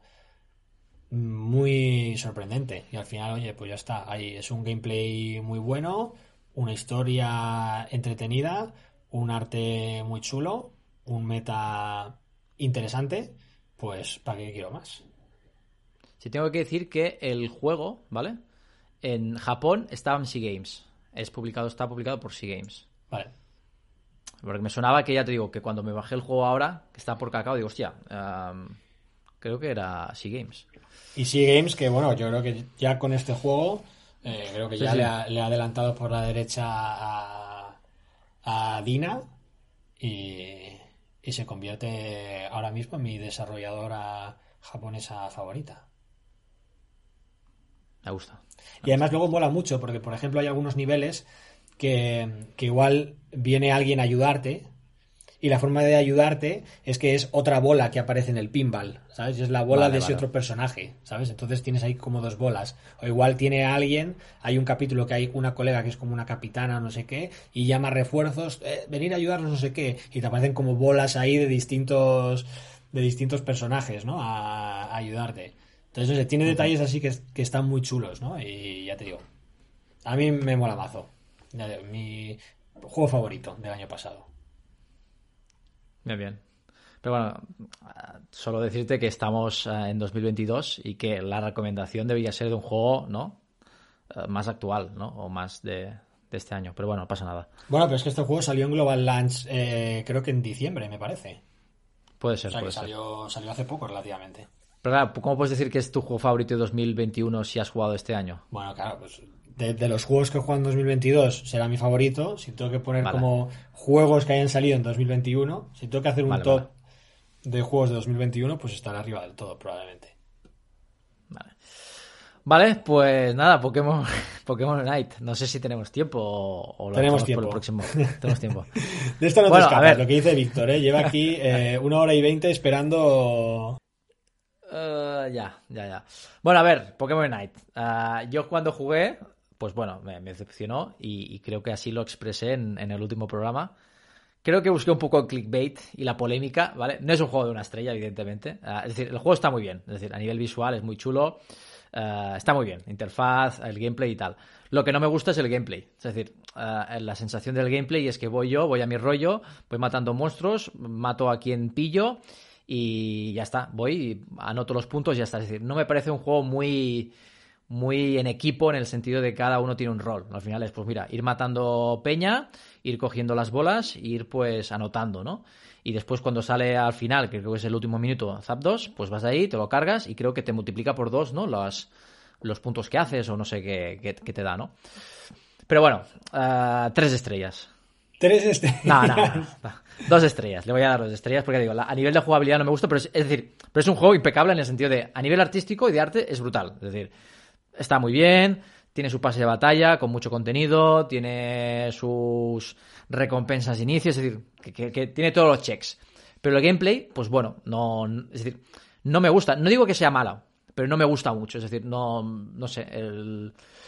muy sorprendente. Y al final, oye, pues ya está. Ahí es un gameplay muy bueno, una historia entretenida, un arte muy chulo, un meta interesante, pues ¿para qué quiero más? Si tengo que decir que el juego, ¿vale? En Japón estaba en Sea Games. Es publicado, está publicado por Sea Games. Vale. Porque me sonaba que ya te digo, que cuando me bajé el juego ahora, que está por cacao, digo, hostia, um, creo que era Sea Games. Y Sea Games, que bueno, yo creo que ya con este juego, eh, creo que ya Le, ha, le, ha, adelantado por la derecha a, a Dina y, y, se convierte ahora mismo en mi desarrolladora japonesa favorita. Me gusta. Y además luego mola mucho porque, por ejemplo, hay algunos niveles que, que igual viene alguien a ayudarte y la forma de ayudarte es que es otra bola que aparece en el pinball, ¿sabes? Es la bola vale, de ese vale. otro personaje, ¿sabes? Entonces tienes ahí como dos bolas. O igual tiene alguien, hay un capítulo que hay una colega que es como una capitana o no sé qué, y llama refuerzos, eh, venir a ayudarnos no sé qué, y te aparecen como bolas ahí de distintos de distintos personajes, ¿no? A, a ayudarte. Entonces, oye, tiene detalles así que, que, están muy chulos, ¿no? Y ya te digo, a mí me mola mazo. Mi juego favorito del año pasado. Bien, bien. Pero bueno, solo decirte que estamos en 2022 y que la recomendación debería ser de un juego, ¿no? Más actual, ¿no? O más de, de este año. Pero bueno, no pasa nada. Bueno, pero es que este juego salió en Global Launch, eh, creo que en diciembre, me parece. Puede ser, o sea, puede que salió, ser. salió hace poco relativamente. Pero claro, ¿cómo puedes decir que es tu juego favorito de 2021 si has jugado este año? Bueno, claro, pues de, de, los juegos que he jugado en 2022 será mi favorito. Si tengo que poner vale. como juegos que hayan salido en 2021, si tengo que hacer un vale, top vale. de juegos de 2021, pues estará arriba del todo, probablemente. Vale. Vale, pues nada, Pokémon, *laughs* Pokémon Night. No sé si tenemos tiempo o, o lo tenemos tiempo. por el próximo. tenemos tiempo. *laughs* de esto no bueno, te escapas, lo que dice Víctor, ¿eh? Lleva aquí *laughs* eh, una hora y veinte esperando Uh, ya, ya, ya. Bueno, a ver, Pokémon Night. Uh, yo cuando jugué, pues bueno, me, decepcionó y, creo que así lo expresé en, el último programa. Creo que busqué un poco el clickbait y la polémica, ¿vale? No es un juego de una estrella, evidentemente. Uh, es decir, el juego está muy bien. Es decir, a nivel visual es muy chulo. está muy bien. Interfaz, el gameplay y tal. Lo que no me gusta es el gameplay. Es decir, la sensación del gameplay es que voy yo, voy a mi rollo, voy matando monstruos, mato a quien pillo y ya está, voy, anoto los puntos y ya está. Es decir, no me parece un juego muy, muy en equipo en el sentido de que cada uno tiene un rol. Al final es, pues mira, ir matando peña, ir cogiendo las bolas, ir pues anotando, ¿no? Y después cuando sale al final, que creo que es el último minuto, Zap 2, pues vas ahí, te lo cargas y creo que te multiplica por dos, ¿no? Los, los puntos que haces o no sé qué, qué, te da, ¿no? Pero bueno, uh, tres estrellas. Tres estrellas. No, no, no, Dos estrellas. Le voy a dar dos estrellas porque digo, a nivel de jugabilidad no me gusta, pero es, es, decir, pero es un juego impecable en el sentido de, a nivel artístico y de arte es brutal. Es decir, está muy bien, tiene su pase de batalla con mucho contenido, tiene sus recompensas de inicio, es decir, que, tiene todos los checks. Pero el gameplay, pues bueno, no, es decir, no me gusta. No digo que sea malo, pero no me gusta mucho. Es decir, no, no sé.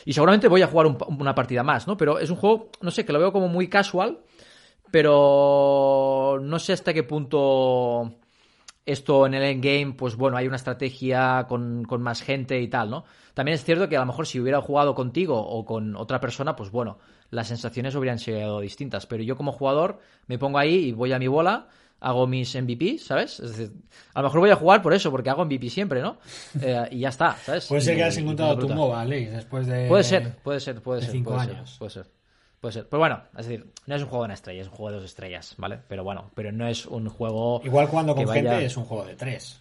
Y seguramente voy a jugar una partida más, ¿no? Pero es un juego, no sé, que lo veo como muy casual, pero no sé hasta qué punto esto en el endgame, pues bueno, hay una estrategia con, con, más gente y tal, ¿no? También es cierto que a lo mejor si hubiera jugado contigo o con otra persona, pues bueno, las sensaciones hubieran sido distintas. Pero yo como jugador me pongo ahí y voy a mi bola, hago mis MVP, ¿sabes? Es decir, a lo mejor voy a jugar por eso, porque hago MVP siempre, ¿no? Eh, y ya está, ¿sabes? Puede ser que hayas encontrado tu MOBA, Alex, después de... Puede ser, puede ser, puede ser. Cinco puede años. Ser, puede ser. Puede ser. Pero bueno, es decir, no es un juego de una estrella, es un juego de dos estrellas, ¿vale? Pero bueno, pero no es un juego. Igual cuando con gente es un juego de tres.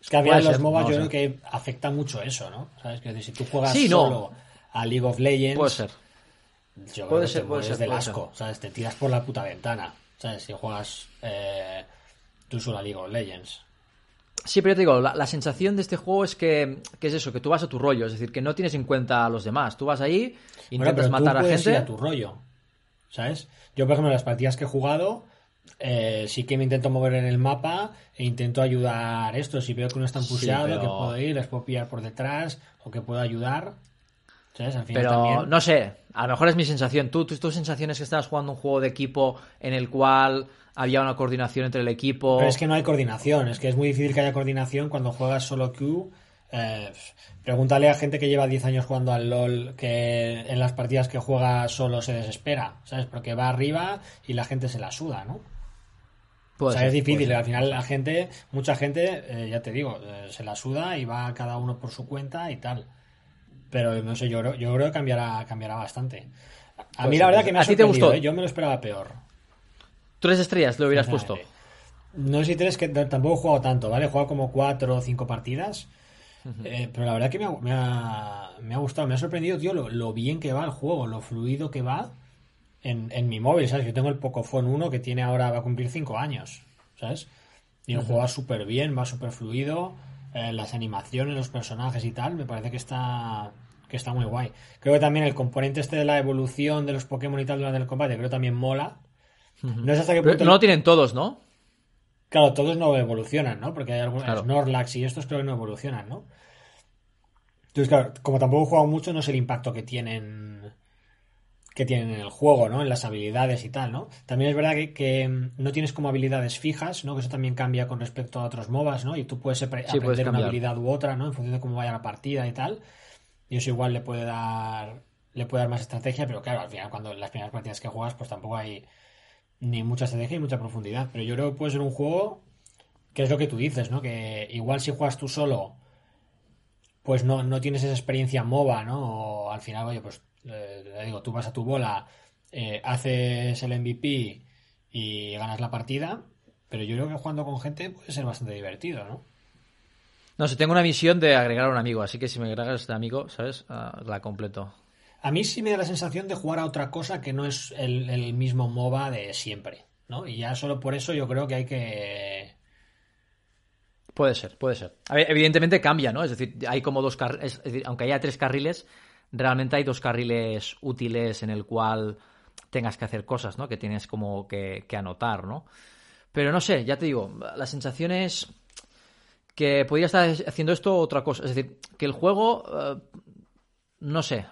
Es que a los MOBA yo creo que afecta mucho eso, ¿no? ¿Sabes? Que si tú juegas solo a League of Legends. Puede ser. Yo puede ser, puede ser. del asco, ¿sabes? Te tiras por la puta ventana. ¿Sabes? Si juegas eh, tú solo a League of Legends. Sí, pero te digo, la, sensación de este juego es que, es eso, que tú vas a tu rollo, es decir, que no tienes en cuenta a los demás. Tú vas ahí, intentas matar a gente. Ir a tu rollo, ¿sabes? Yo, por ejemplo, en las partidas que he jugado, eh, sí que me intento mover en el mapa e intento ayudar esto. Si veo que uno está pusheado, que puedo ir, les puedo pillar por detrás o que puedo ayudar. ¿Sabes? Al final pero no sé, a lo mejor es mi sensación. ¿Tú, tus sensaciones que estabas jugando un juego de equipo en el cual había una coordinación entre el equipo. Pero es que no hay coordinación, es que es muy difícil que haya coordinación cuando juegas solo Q. Eh, pregúntale a gente que lleva 10 años jugando al LOL que en las partidas que juega solo se desespera, ¿sabes? Porque va arriba y la gente se la suda, ¿no? o sea, es difícil, al final la gente, mucha gente, eh, ya te digo, eh, se la suda y va cada uno por su cuenta y tal. Pero no sé, yo creo, yo creo que cambiará, cambiará bastante. A mí la verdad que me ha sorprendido, yo me lo esperaba peor. Tres estrellas le hubieras puesto. No sé si tres, que tampoco he jugado tanto, ¿vale? He jugado como cuatro o cinco partidas. Eh, pero la verdad que me ha, me, ha, gustado, me ha sorprendido, tío, lo, bien que va el juego, lo fluido que va en, mi móvil, ¿sabes? Yo tengo el Pocophone 1 que tiene ahora, va a cumplir cinco años, ¿sabes? Y el juego va súper bien, va súper fluido, eh, las animaciones, los personajes y tal, me parece que está que está muy guay. Creo que también el componente este de la evolución de los Pokémon y tal durante el combate, creo que también mola, no hasta qué punto. no lo tienen todos, ¿no? Claro, todos no evolucionan, ¿no? Porque hay algunos. Snorlax y estos creo que no evolucionan, ¿no? Entonces, claro, como tampoco he jugado mucho, no sé el impacto que tienen. Que tienen en el juego, ¿no? En las habilidades y tal, ¿no? También es verdad que, mm, no tienes como habilidades fijas, ¿no? Que eso también cambia con respecto a otros MOBAs, ¿no? Y tú puedes aprender una habilidad u otra, ¿no? En función de cómo vaya la partida y tal. Y eso igual le puede dar. le puede dar más estrategia, pero claro, al final cuando las primeras partidas que juegas, pues tampoco hay ni mucha estrategia ni mucha profundidad. Pero yo creo que puede ser un juego que es lo que tú dices, ¿no? Que igual si juegas tú solo, pues no, no tienes esa experiencia MOBA, ¿no? O al final, oye, pues eh, digo, tú vas a tu bola, eh, haces el MVP y ganas la partida, pero yo creo que jugando con gente puede ser bastante divertido, ¿no? No sé, tengo una misión de agregar a un amigo, así que si me agregas este amigo, ¿sabes? Ah, la completo. A mí sí me da la sensación de jugar a otra cosa que no es el, mismo MOBA de siempre, ¿no? Y ya solo por eso yo creo que hay que... Puede ser, puede ser. evidentemente cambia, ¿no? Es decir, hay como dos carriles, aunque haya tres carriles, realmente hay dos carriles útiles en el cual tengas que hacer cosas, ¿no? Que tienes como que, anotar, ¿no? Pero no sé, ya te digo, la sensación es que podría estar haciendo esto otra cosa. Es decir, que el juego eh, no sé.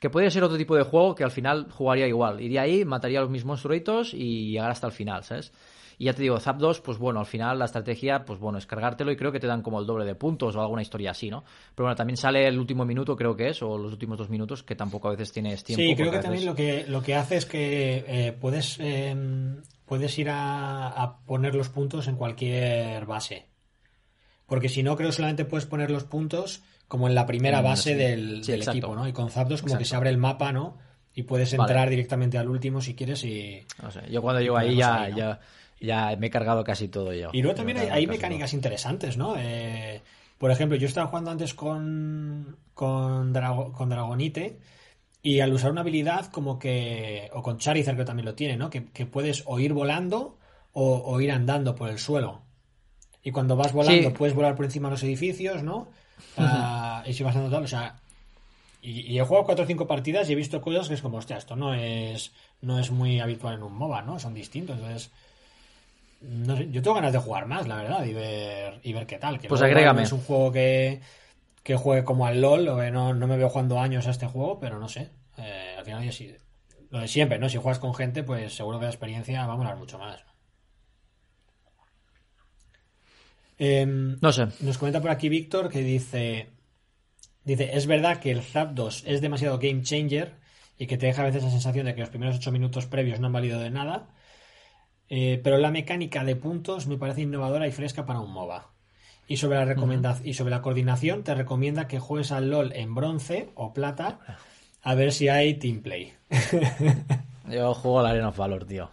que podría ser otro tipo de juego que al final jugaría igual. Iría ahí, mataría a los mismos monstruitos y llegar hasta el final, ¿sabes? Y ya te digo, Zap 2, pues bueno, al final la estrategia, pues bueno, es cargártelo y creo que te dan como el doble de puntos o alguna historia así, ¿no? Pero bueno, también sale el último minuto, creo que es, o los últimos dos minutos, que tampoco a veces tienes tiempo. Sí, creo que también lo que, lo que hace es que eh, puedes, em, puedes ir a poner los puntos en cualquier base. Porque si no, creo que solamente puedes poner los puntos como en la primera base del, equipo, ¿no? Y con Zapdos como que se abre el mapa, ¿no? Y puedes entrar directamente al último si quieres y... No sé, yo cuando llego ahí ya, ya, ya, me he cargado casi todo yo. Y luego también hay, mecánicas interesantes, ¿no? Eh, por ejemplo, yo estaba jugando antes con, con, con Dragonite y al usar una habilidad como que... o con Charizard que también lo tiene, ¿no? Que, puedes o ir volando o, ir andando por el suelo. Y cuando vas volando puedes volar por encima de los edificios, ¿no? Ah, y si vas andando tal, o sea, y, he jugado cuatro o cinco partidas y he visto cosas que es como, hostia, esto no es, no es muy habitual en un MOBA, ¿no? Son distintos, entonces... No sé, yo tengo ganas de jugar más, la verdad, y ver, y ver qué tal. Que pues agrégame. Es un juego que, que juegue como al LOL, o que no, no me veo jugando años a este juego, pero no sé. Eh, al final, yo sí, lo de siempre, ¿no? Si juegas con gente, pues seguro que la experiencia va a molar mucho más. Em, no sé. Nos comenta por aquí Víctor que dice: Dice, es verdad que el Zap 2 es demasiado game changer y que te deja a veces la sensación de que los primeros 8 minutos previos no han valido de nada. Eh, pero la mecánica de puntos me parece innovadora y fresca para un MOBA. Y sobre la y sobre la coordinación te recomienda que juegues al LOL en bronce o plata a ver si hay team play. *laughs* Yo juego la Arena of Valor, tío.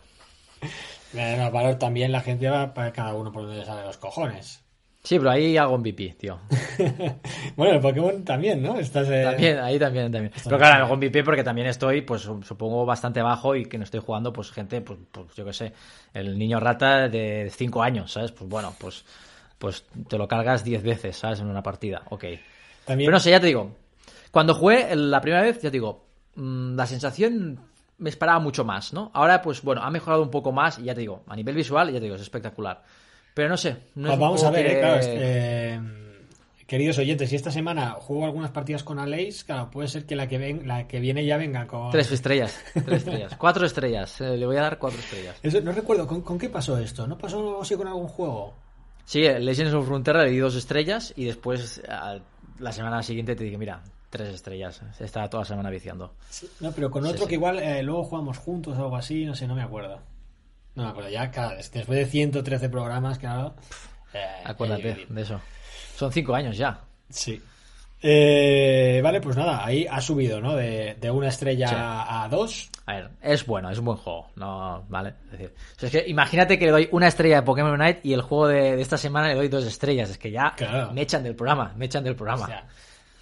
La Arena of Valor también la gente va para cada uno por donde le sale los cojones. Sí, pero ahí hago un MVP, tío. *laughs* bueno, el Pokémon también, ¿no? Estás, También, ahí también, también. pero claro, hago un MVP porque también estoy, pues supongo, bastante bajo y que no estoy jugando, pues gente, pues, pues yo qué sé, el niño rata de 5 años, ¿sabes? Pues bueno, pues, pues te lo cargas 10 veces, ¿sabes? En una partida, ok. También... Pero no sé, ya te digo, cuando jugué la primera vez, ya te digo, mm, la sensación me esperaba mucho más, ¿no? Ahora, pues bueno, ha mejorado un poco más y ya te digo, a nivel visual, ya te digo, es espectacular. Pero no sé. No es Vamos a ver, eh, claro, eh, queridos oyentes, si esta semana juego algunas partidas con Aleix, claro, puede ser que la que, ven, la que viene ya venga con... Tres estrellas, tres estrellas, *laughs* cuatro estrellas, eh, le voy a dar cuatro estrellas. no recuerdo, ¿con, qué pasó esto? ¿No pasó algo así con algún juego? Sí, Legends of Frontera le di dos estrellas y después la semana siguiente te dije, mira, tres estrellas. Estaba toda la semana viciando. no, pero con otro que igual luego jugamos juntos o algo así, no sé, no me acuerdo. No me acuerdo, ya cada, después de 113 programas, claro. Eh, Acuérdate de eso. Son cinco años ya. Sí. Eh, vale, pues nada, ahí ha subido, ¿no? De, una estrella a dos. A ver, es bueno, es un buen juego. No, vale. Es decir, es que imagínate que le doy una estrella de Pokémon Unite y el juego de, esta semana le doy dos estrellas. Es que ya me echan del programa, me echan del programa. O sea,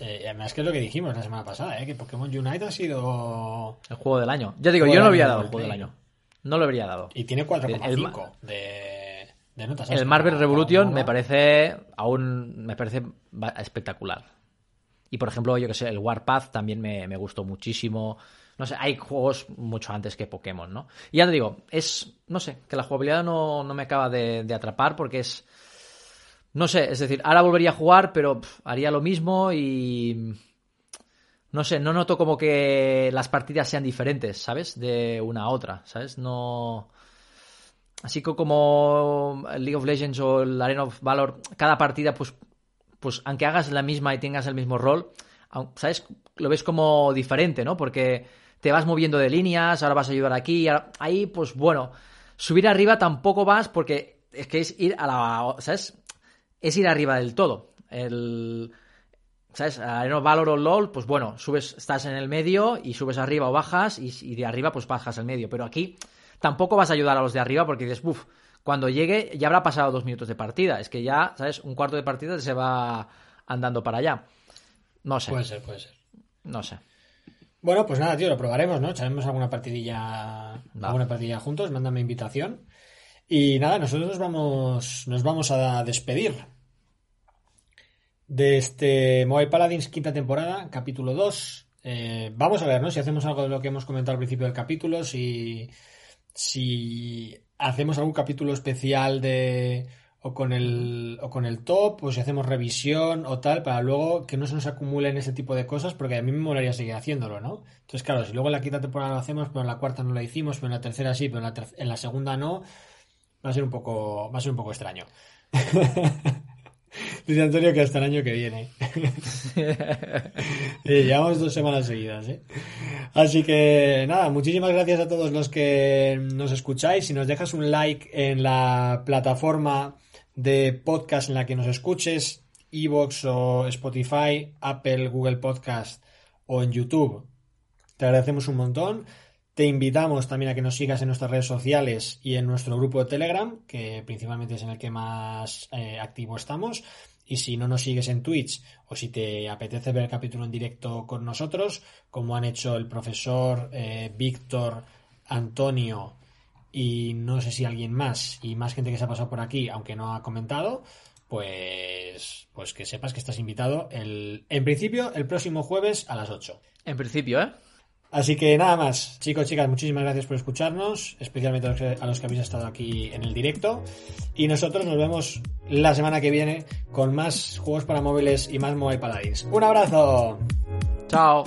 eh, además que es lo que dijimos la semana pasada, ¿eh? que Pokémon Unite ha sido el juego del año. Ya digo, yo no había dado el juego del año. No lo habría dado. Y tiene 4,5 de, de notas. El Marvel Revolution me parece aún me parece espectacular. Y por ejemplo, yo que sé, el Warpath también me, gustó muchísimo. No sé, hay juegos mucho antes que Pokémon, ¿no? Y ya te digo, es, no sé, que la jugabilidad no, me acaba de, atrapar porque es, no sé, es decir, ahora volvería a jugar, pero haría lo mismo y no sé, no noto como que las partidas sean diferentes, ¿sabes? De una a otra, ¿sabes? No. Así como League of Legends o el Arena of Valor, cada partida, pues, pues aunque hagas la misma y tengas el mismo rol, ¿sabes? Lo ves como diferente, ¿no? Porque te vas moviendo de líneas, ahora vas a ayudar aquí, ahí, pues bueno, subir arriba tampoco vas porque es que es ir a la, ¿sabes? Es ir arriba del todo. El ¿sabes? Arena Valor o LOL, pues bueno, subes, estás en el medio y subes arriba o bajas y, de arriba pues bajas al medio. Pero aquí tampoco vas a ayudar a los de arriba porque dices, uff, cuando llegue ya habrá pasado dos minutos de partida. Es que ya, ¿sabes? Un cuarto de partida se va andando para allá. No sé. Puede ser, puede ser. No sé. Bueno, pues nada, tío, lo probaremos, ¿no? Echaremos alguna partidilla, alguna partidilla juntos, mándame invitación. Y nada, nosotros nos vamos, nos vamos a despedir de este Mobile Paladins quinta temporada, capítulo 2. Eh, vamos a ver, ¿no? Si hacemos algo de lo que hemos comentado al principio del capítulo, si, si hacemos algún capítulo especial de o con el o con el top, o si hacemos revisión o tal, para luego que no se nos acumulen ese tipo de cosas, porque a mí me molaría seguir haciéndolo, ¿no? Entonces, claro, si luego en la quinta temporada lo hacemos, pero en la cuarta no lo hicimos, pero en la tercera sí, pero en la, en la segunda no, va a ser un poco, va a ser un poco extraño. *laughs* Dice Antonio que hasta el año que viene. *laughs* llevamos dos semanas seguidas, ¿eh? Así que nada, muchísimas gracias a todos los que nos escucháis. Si nos dejas un like en la plataforma de podcast en la que nos escuches, Evox o Spotify, Apple, Google Podcast o en YouTube, te agradecemos un montón. Te invitamos también a que nos sigas en nuestras redes sociales y en nuestro grupo de Telegram, que principalmente es en el que más eh, activo estamos. Y si no nos sigues en Twitch o si te apetece ver el capítulo en directo con nosotros, como han hecho el profesor eh, Víctor, Antonio y no sé si alguien más y más gente que se ha pasado por aquí, aunque no ha comentado, pues pues, que sepas que estás invitado el, en principio el próximo jueves a las 8. En principio, ¿eh? Así que nada más, chicos, chicas, muchísimas gracias por escucharnos, especialmente a los, que, habéis estado aquí en el directo. Y nosotros nos vemos la semana que viene con más juegos para móviles y más Mobile Paladins. ¡Un abrazo! Chao.